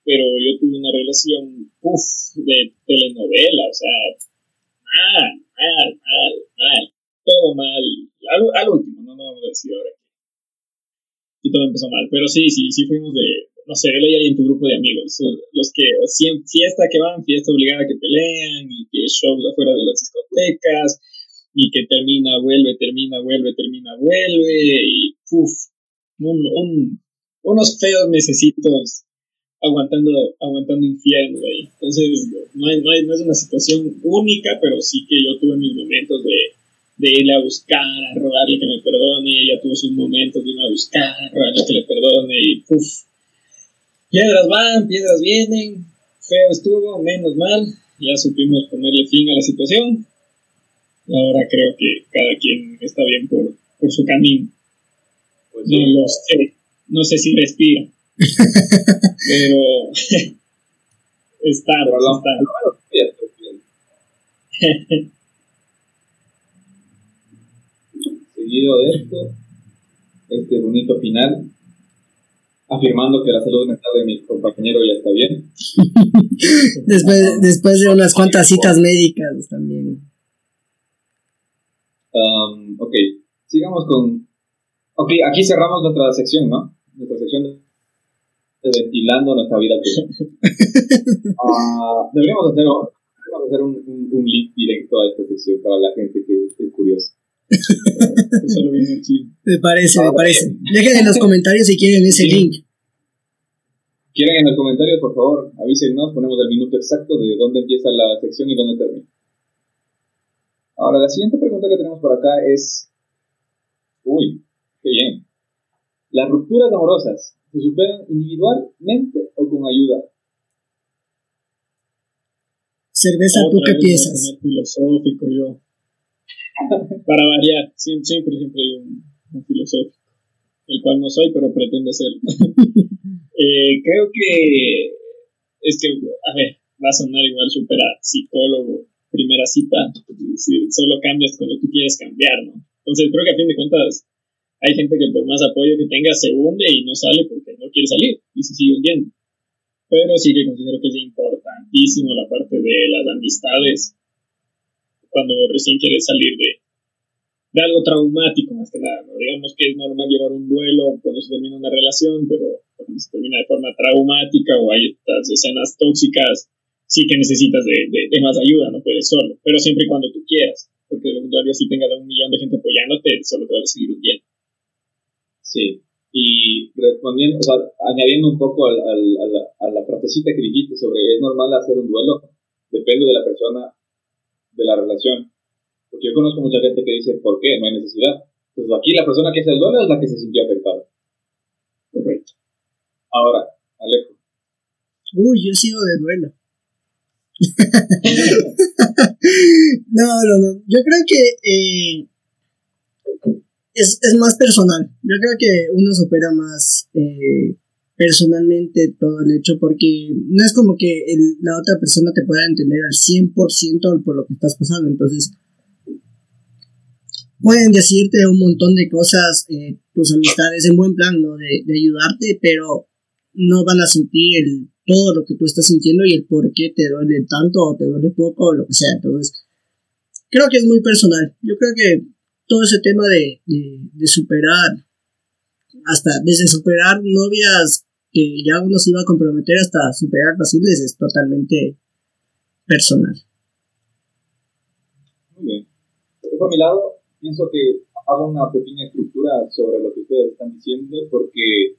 A: Pero yo tuve una relación, uff, de telenovela, o sea, mal, mal, mal, mal, todo mal. Al, último, no, no vamos a decir ahora que todo empezó mal, pero sí, sí, sí fuimos de, no sé, él ahí en tu grupo de amigos, los que fiesta que van, fiesta obligada que pelean y que shows afuera de las discotecas y que termina, vuelve, termina, vuelve, termina, vuelve, y uff, un, unos feos necesitos aguantando, aguantando infierno ahí. Entonces, no, no, es una situación única, pero sí que yo tuve mis momentos de, de irle a buscar, a rogarle que me perdone, y ella tuvo sus momentos de irme a buscar, a rogarle que le perdone, y puff. Piedras van, piedras vienen, feo estuvo, menos mal, ya supimos ponerle fin a la situación. Ahora creo que cada quien está bien por, por su camino. Pues no lo sé, no sé si respira, pero está, está.
B: Seguido de esto, este bonito final, afirmando que la salud mental de mi compañero ya está bien.
C: después, después de unas cuantas citas médicas también.
B: Um, ok, sigamos con... Ok, aquí cerramos nuestra sección, ¿no? Nuestra sección de ventilando nuestra vida. uh, deberíamos hacer, deberíamos hacer un, un, link directo a esta sección para la gente que es curiosa.
C: me parece, me parece. Dejen en los comentarios si quieren ese link.
B: Quieren en los comentarios, por favor, avísenos, ponemos el minuto exacto de dónde empieza la sección y dónde termina. Ahora, la siguiente pregunta que tenemos por acá es, uy, qué bien. Las rupturas amorosas, ¿se superan individualmente o con ayuda?
C: Cerveza, ¿tú qué piensas?
A: filosófico yo. Para variar, siempre, siempre, hay un, un, filosófico, el cual no soy, pero pretendo serlo. eh, creo que es que, a ver, va a sonar igual super psicólogo primera cita, solo cambias cuando tú quieres cambiar, ¿no? Entonces creo que a fin de cuentas hay gente que por más apoyo que tenga se hunde y no sale porque no quiere salir y se sigue hundiendo. Pero sí que considero que es importantísimo la parte de las amistades cuando recién quieres salir de, de algo traumático más que nada. ¿no? Digamos que es normal llevar un duelo cuando se termina una relación, pero cuando se termina de forma traumática o hay estas escenas tóxicas sí que necesitas de, de, más ayuda, no puedes solo, pero siempre y cuando tú quieras, porque de lo contrario, si tengas a un millón de gente apoyándote, solo te vas a seguir hundiendo.
B: Sí, y respondiendo, o sea, añadiendo un poco al, al, a, la, a la frasecita que dijiste sobre es normal hacer un duelo, depende de la persona, de la relación. Porque yo conozco mucha gente que dice, ¿por qué? No hay necesidad. Entonces aquí la persona que hace el duelo es la que se sintió afectada.
A: Correcto.
B: Ahora, Alejo.
C: Uy, yo sigo de duelo. no, no, no. Yo creo que eh, es, es, más personal. Yo creo que uno supera más eh, personalmente todo el hecho porque no es como que la otra persona te pueda entender al 100% por lo que estás pasando. Entonces, pueden decirte un montón de cosas, eh, tus amistades en buen plan, ¿no? De, de ayudarte, pero no van a sentir el todo lo que tú estás sintiendo y el por qué te duele tanto o te duele poco o lo que sea. Entonces, creo que es muy personal. Yo creo que todo ese tema de, de, superar, hasta desde superar novias que ya uno se iba a comprometer hasta superar pacibles es totalmente personal.
B: Muy bien. por mi lado, pienso que hago una pequeña estructura sobre lo que ustedes están diciendo porque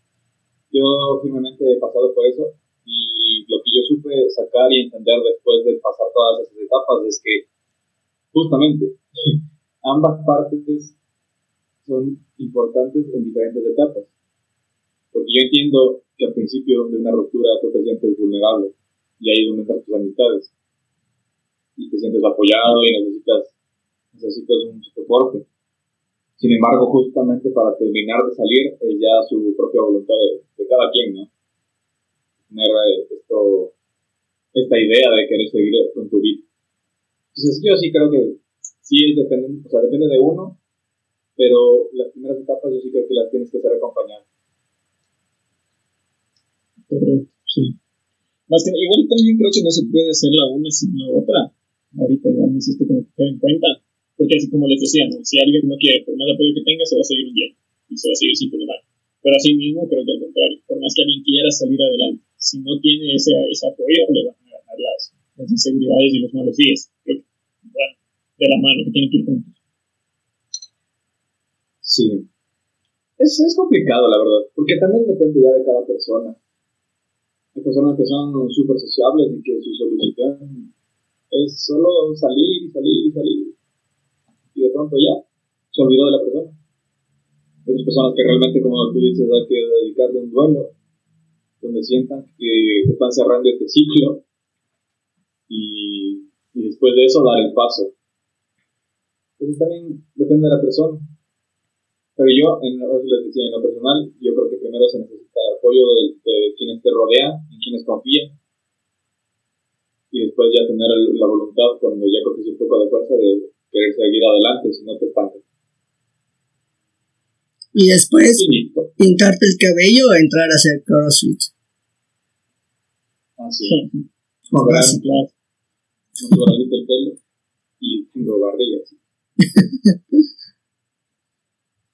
B: yo firmemente he pasado por eso y lo que yo supe sacar y entender después de pasar todas esas etapas es que justamente ambas partes son importantes en diferentes etapas. Porque yo entiendo que al principio de una ruptura tú te sientes vulnerable y ahí es donde están tus amistades. Y te sientes apoyado y necesitas, necesitas un soporte. Sin embargo, justamente para terminar de salir es ya su propia voluntad de, de cada quien, ¿no? tener esto, esta idea de querer seguir con tu vida. Entonces yo sí creo que sí es depende, o sea, depende de uno, pero las primeras etapas yo sí creo que las tienes que ser acompañado.
A: Correcto, sí. Más que, igual también creo que no se puede hacer la una sin la otra. Ahorita igual me hiciste como que en cuenta. Porque así como les decía, ¿no? si alguien no quiere, por más apoyo que tenga, se va a seguir hundiendo y se va a seguir sintiendo mal. Pero así mismo creo que al contrario, por más que alguien quiera salir adelante, si no tiene ese, ese apoyo, le van a ganar las, las inseguridades y los malos días. Creo que, de la mano, que tienen que ir juntos.
B: Sí. Es, es complicado, la verdad, porque también depende ya de cada persona. Hay personas que son súper sociables y que su solución es solo salir y salir y salir. Y de pronto ya se olvidó de la persona. Esas personas que realmente, como tú dices, hay que dedicarle un duelo, donde sientan que están cerrando este ciclo y, y después de eso dar el paso. Entonces también depende de la persona. Pero yo, en, les decía, en lo personal, yo creo que primero se necesita apoyo de, de quienes te rodean, en quienes confían, y después ya tener la voluntad, cuando ya coges un poco de fuerza, de querer seguir adelante, si no te estancas.
C: Y después pintarte el cabello o entrar a hacer crossfit.
B: Así es. O gran, claro. El pelo y tengo barriga.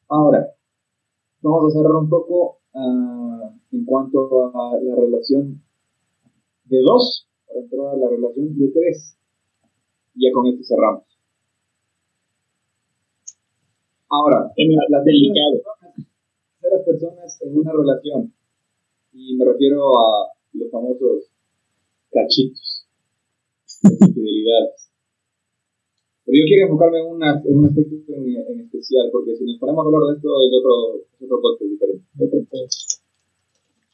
B: Ahora, vamos a cerrar un poco uh, en cuanto a la relación de dos, para entrar a la relación de tres. Y ya con esto cerramos. Ahora, las delicado. las personas en una relación, y me refiero a los famosos cachitos, fidelidades. Pero yo quiero enfocarme en, una, en un aspecto en, especial, porque si nos ponemos a hablar de esto es otro, es otro podcast diferente.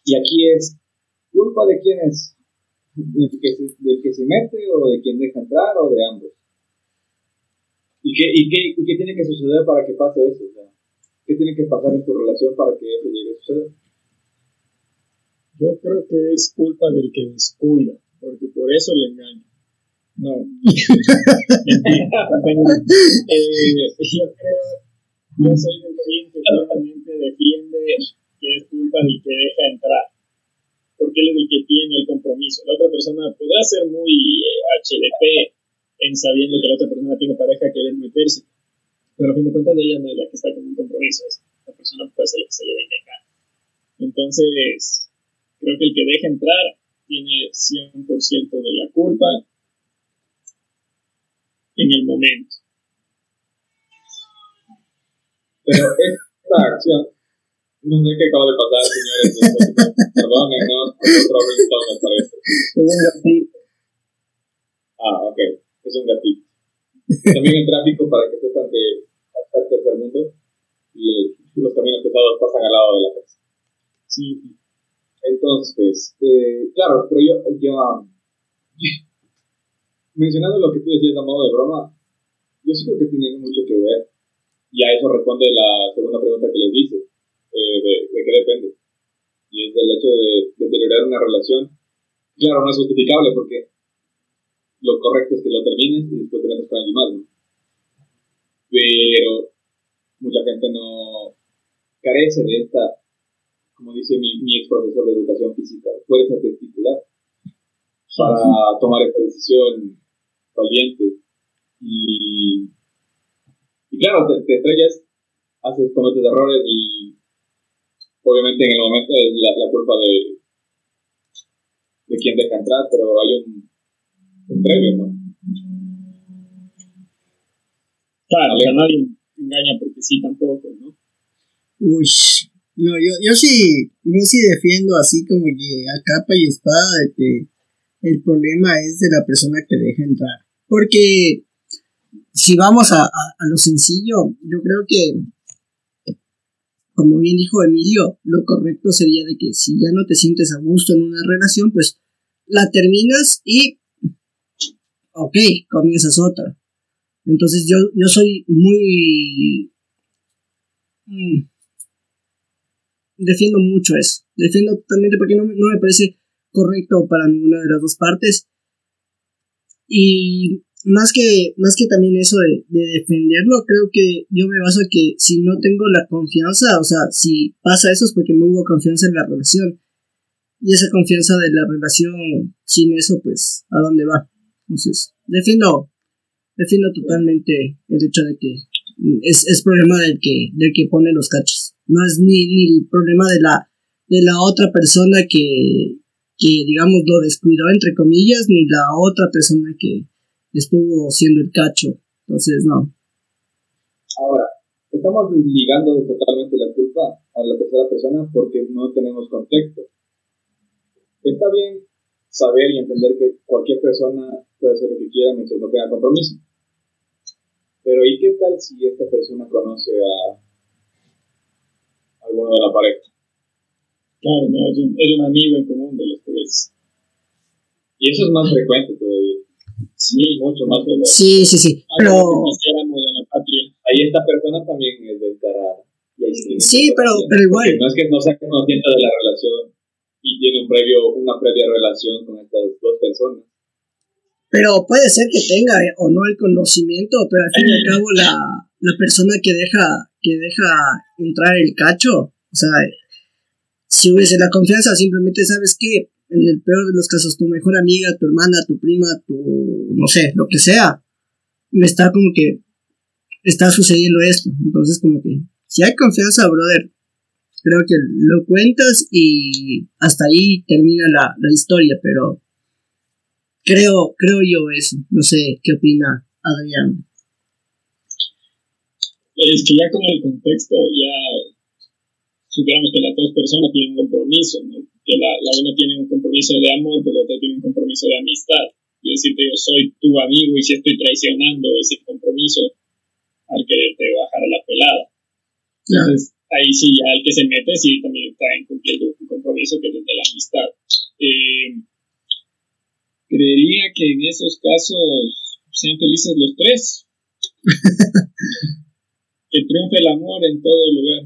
B: Y aquí es, ¿culpa de quién es? ¿Del que, se, ¿Del que se mete o de quien deja entrar o de ambos? ¿Y qué, y, qué, ¿Y qué tiene que suceder para que pase eso? ¿Qué tiene que pasar en tu relación para que eso llegue a suceder?
A: Yo creo que es culpa del que descuida, porque por eso le engaña. No. eh, yo creo, yo soy de alguien que solamente defiende que es culpa del que deja entrar, porque él es el que tiene el compromiso. La otra persona podrá ser muy HDP, en sabiendo que la otra persona tiene pareja quiere meterse. Pero a fin de cuentas ella no es la que está con un compromiso, es la persona puede ser la que se le venga acá. Entonces, creo que el que deja entrar tiene 100% de la culpa momento.
B: Pero esta acción, no sé qué acaba de pasar, señores. Perdón, no, otro ringtone me parece. Ah, ok es un gatito. También el tráfico, para que sepan que hasta el tercer mundo, los caminos pesados pasan al lado de la casa. Sí. Entonces, eh, claro, pero yo, ya, mencionando lo que tú decías a modo de broma, yo sí creo que tiene mucho que ver, y a eso responde la segunda pregunta que les hice, eh, de, de, qué depende. Y es del hecho de deteriorar una relación. Claro, no es justificable porque lo correcto es que lo termines y después te metas con alguien más, ¿no? Pero mucha gente no carece de esta, como dice mi, mi ex profesor de educación física, fuerza testicular para tomar esta decisión valiente. Y, y claro, te, te estrellas, haces, cometes errores y obviamente en el momento es la, la culpa de, de quien deja entrar, pero hay un previo, ¿no?
A: Claro, o nadie engaña porque sí tampoco, ¿no?
C: Uy, no, yo, yo sí, yo sí defiendo así como que a capa y espada de que el problema es de la persona que deja entrar. Porque si vamos a, a, lo sencillo, yo creo que, como bien dijo Emilio, lo correcto sería de que si ya no te sientes a gusto en una relación, pues la terminas y ok, comienzas otra. Entonces yo, yo soy muy... Mm, defiendo mucho eso. Defiendo totalmente porque no, no, me parece correcto para ninguna de las dos partes. Y más que, más que también eso de, de defenderlo, creo que yo me baso en que si no tengo la confianza, o sea, si pasa eso es porque no hubo confianza en la relación. Y esa confianza de la relación sin eso, pues, ¿a dónde va? Entonces, defiendo, defiendo totalmente el hecho de que es, es problema del que, del que pone los cachos. No es ni, ni el problema de la, de la otra persona que, que, digamos, lo descuidó, entre comillas, ni la otra persona que estuvo siendo el cacho. Entonces, no.
B: Ahora, estamos ligando totalmente la culpa a la tercera persona porque no tenemos contexto. Está bien saber y entender que cualquier persona puede hacer lo que quiera mientras no tenga compromiso. Pero ¿y qué tal si esta persona conoce a alguno de la pareja?
A: Claro, no, es un, es un amigo en común de los tres.
B: Y eso es más frecuente todavía. Sí, mucho más frecuente.
C: Sí, sí, sí. Pero...
A: en la patria.
B: Ahí esta persona también es descarada.
C: Sí, pero, pero igual.
B: no es que no sea consciente de la relación y tiene un previo, una previa relación con estas dos personas.
C: Pero puede ser que tenga eh, o no el conocimiento, pero al fin y al cabo la, la persona que deja, que deja entrar el cacho, o sea, si hubiese la confianza, simplemente sabes que en el peor de los casos tu mejor amiga, tu hermana, tu prima, tu, no sé, lo que sea, me está como que está sucediendo esto. Entonces como que si hay confianza, brother, creo que lo cuentas y hasta ahí termina la, la historia, pero creo, creo yo eso. No sé qué opina Adrián.
A: Es que ya con el contexto, ya supiéramos que las dos personas tienen un compromiso, ¿no? Que la, la una tiene un compromiso de amor, pero la otra tiene un compromiso de amistad. Y decirte, yo soy tu amigo y si estoy traicionando ese compromiso al quererte bajar a la pelada. Entonces, ahí sí, ya el que se mete, sí, también está incumpliendo un compromiso que es el de la amistad. Eh, creería que en esos casos sean felices los tres. que triunfe el amor en todo lugar.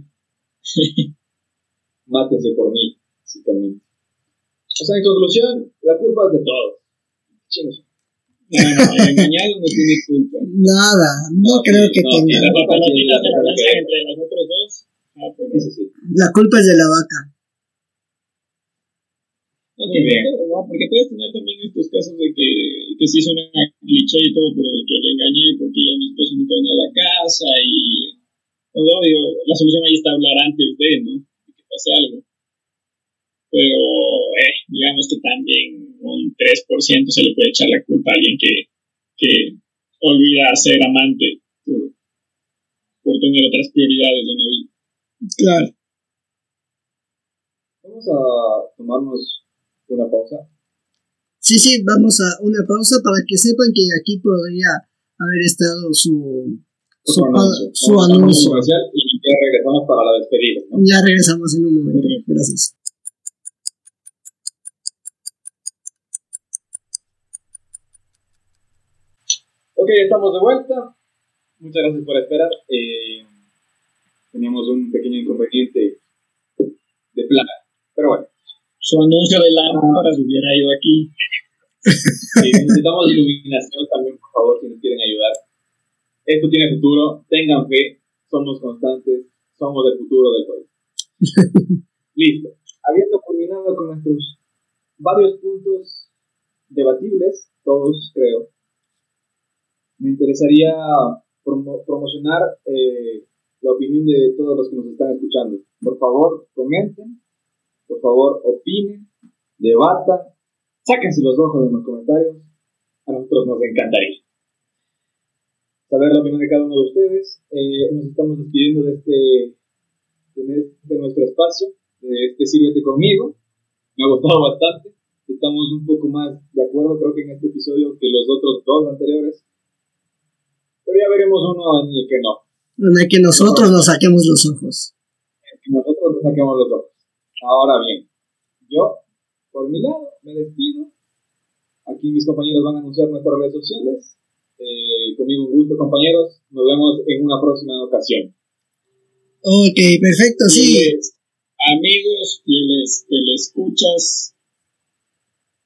B: Mátense por mí, básicamente. O sea, en conclusión, la culpa es de todos. Chingos.
A: No, no, el engañado no tiene culpa.
C: Nada, no, creo que tenga.
A: La culpa entre dos. Ah, pero
C: La culpa es de la vaca.
A: No, no, porque puedes tener también estos casos de que, que sí suena cliché y todo, pero de que le engañé porque ya mi esposo nunca venía a la casa y todo, digo, la solución ahí está hablar antes de, ¿no? De que pase algo. Pero, eh, digamos que también un 3% se le puede echar la culpa a alguien que, que olvida ser amante por, por tener otras prioridades en la vida.
C: Claro.
B: Vamos a tomarnos una pausa.
C: Sí, sí, vamos a una pausa para que sepan que aquí podría haber estado su su, anuncio, su anuncio.
B: y ya regresamos para la despedida. ¿no?
C: Ya regresamos en un momento. Gracias.
B: Ok, estamos de vuelta. Muchas gracias por esperar. Eh, teníamos un pequeño inconveniente de plata, pero bueno.
A: Su anuncio de lámparas hubiera ido aquí.
B: necesitamos iluminación también, por favor, si nos quieren ayudar. Esto tiene futuro, tengan fe, somos constantes, somos el futuro del país. Listo. Habiendo culminado con nuestros varios puntos debatibles, todos creo, me interesaría promocionar eh, la opinión de todos los que nos están escuchando. Por favor, comenten, por favor, opinen, debatan, sáquense los ojos en los comentarios. A nosotros nos encantaría saber la opinión de cada uno de ustedes. Eh, nos estamos despidiendo de este, de, nuestro espacio, de este Sírvete conmigo. Me ha gustado bastante. Estamos un poco más de acuerdo, creo que en este episodio, que los otros dos anteriores. Pero ya veremos uno en el que no.
C: En el que nosotros nos saquemos los ojos.
B: En el que nosotros nos saquemos los ojos. Ahora bien, yo, por mi lado, me despido. Aquí mis compañeros van a anunciar nuestras redes sociales. Eh, conmigo un gusto, compañeros. Nos vemos en una próxima ocasión.
C: Ok, perfecto, sí.
A: amigos, fieles escuchas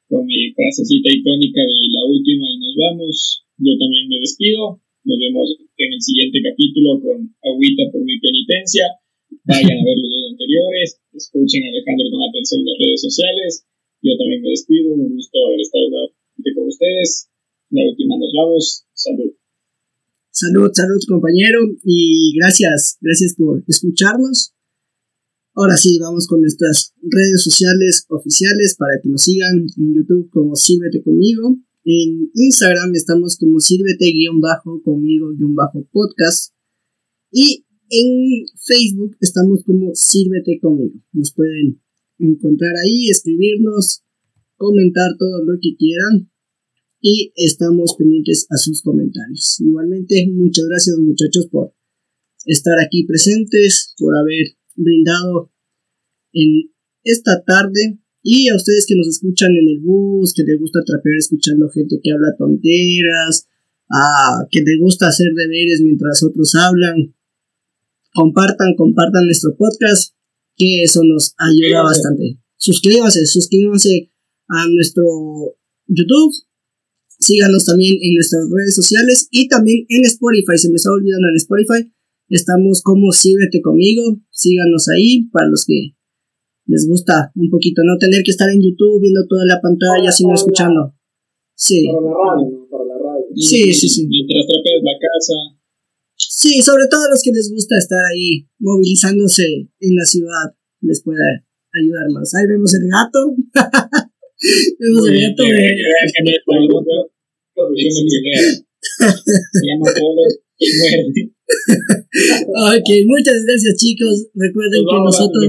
A: con mi frasecita icónica de la última y nos vamos. Yo también me despido. Nos vemos en el siguiente capítulo con Agüita por mi penitencia. Vayan a ver los dos anteriores. Escuchen a Alejandro con atención en las redes sociales. Yo también me despido. Un gusto haber estado con ustedes. La última nos vamos. Salud.
C: Salud, salud compañero y gracias, gracias por escucharnos. Ahora sí, vamos con nuestras redes sociales oficiales para que nos sigan en YouTube como Sírvete conmigo. En Instagram estamos como Sírvete-conmigo-podcast. Y en Facebook estamos como Sírvete conmigo. Nos pueden encontrar ahí, escribirnos, comentar todo lo que quieran. y estamos pendientes a sus comentarios. Igualmente, muchas gracias muchachos por estar aquí presentes, por haber brindado en esta tarde y a ustedes que nos escuchan en el bus, que les gusta trapear escuchando gente que habla tonteras, a que les gusta hacer deberes mientras otros hablan, compartan, compartan nuestro podcast, que eso nos ayuda bastante. Suscríbanse, suscríbanse a nuestro YouTube, síganos también en nuestras redes sociales y también en Spotify, se me está olvidando en Spotify, estamos como Síguete conmigo, síganos ahí para los que les gusta un poquito no tener que estar en YouTube viendo toda la pantalla, sino escuchando. Sí.
B: Para la radio, Para la radio.
C: Sí, sí, sí.
A: Mientras trapeas la casa.
C: Sí, sobre todo a los que les gusta estar ahí movilizándose en la ciudad, les puede ayudar más. Ahí vemos el gato. vemos el gato de...
A: Se llama Polo y muerde.
C: ok, muchas gracias chicos. Recuerden que nosotros...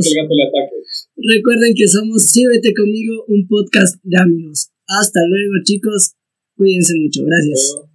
C: Recuerden que somos Síbete conmigo, un podcast de amigos. Hasta luego chicos. Cuídense mucho. Gracias.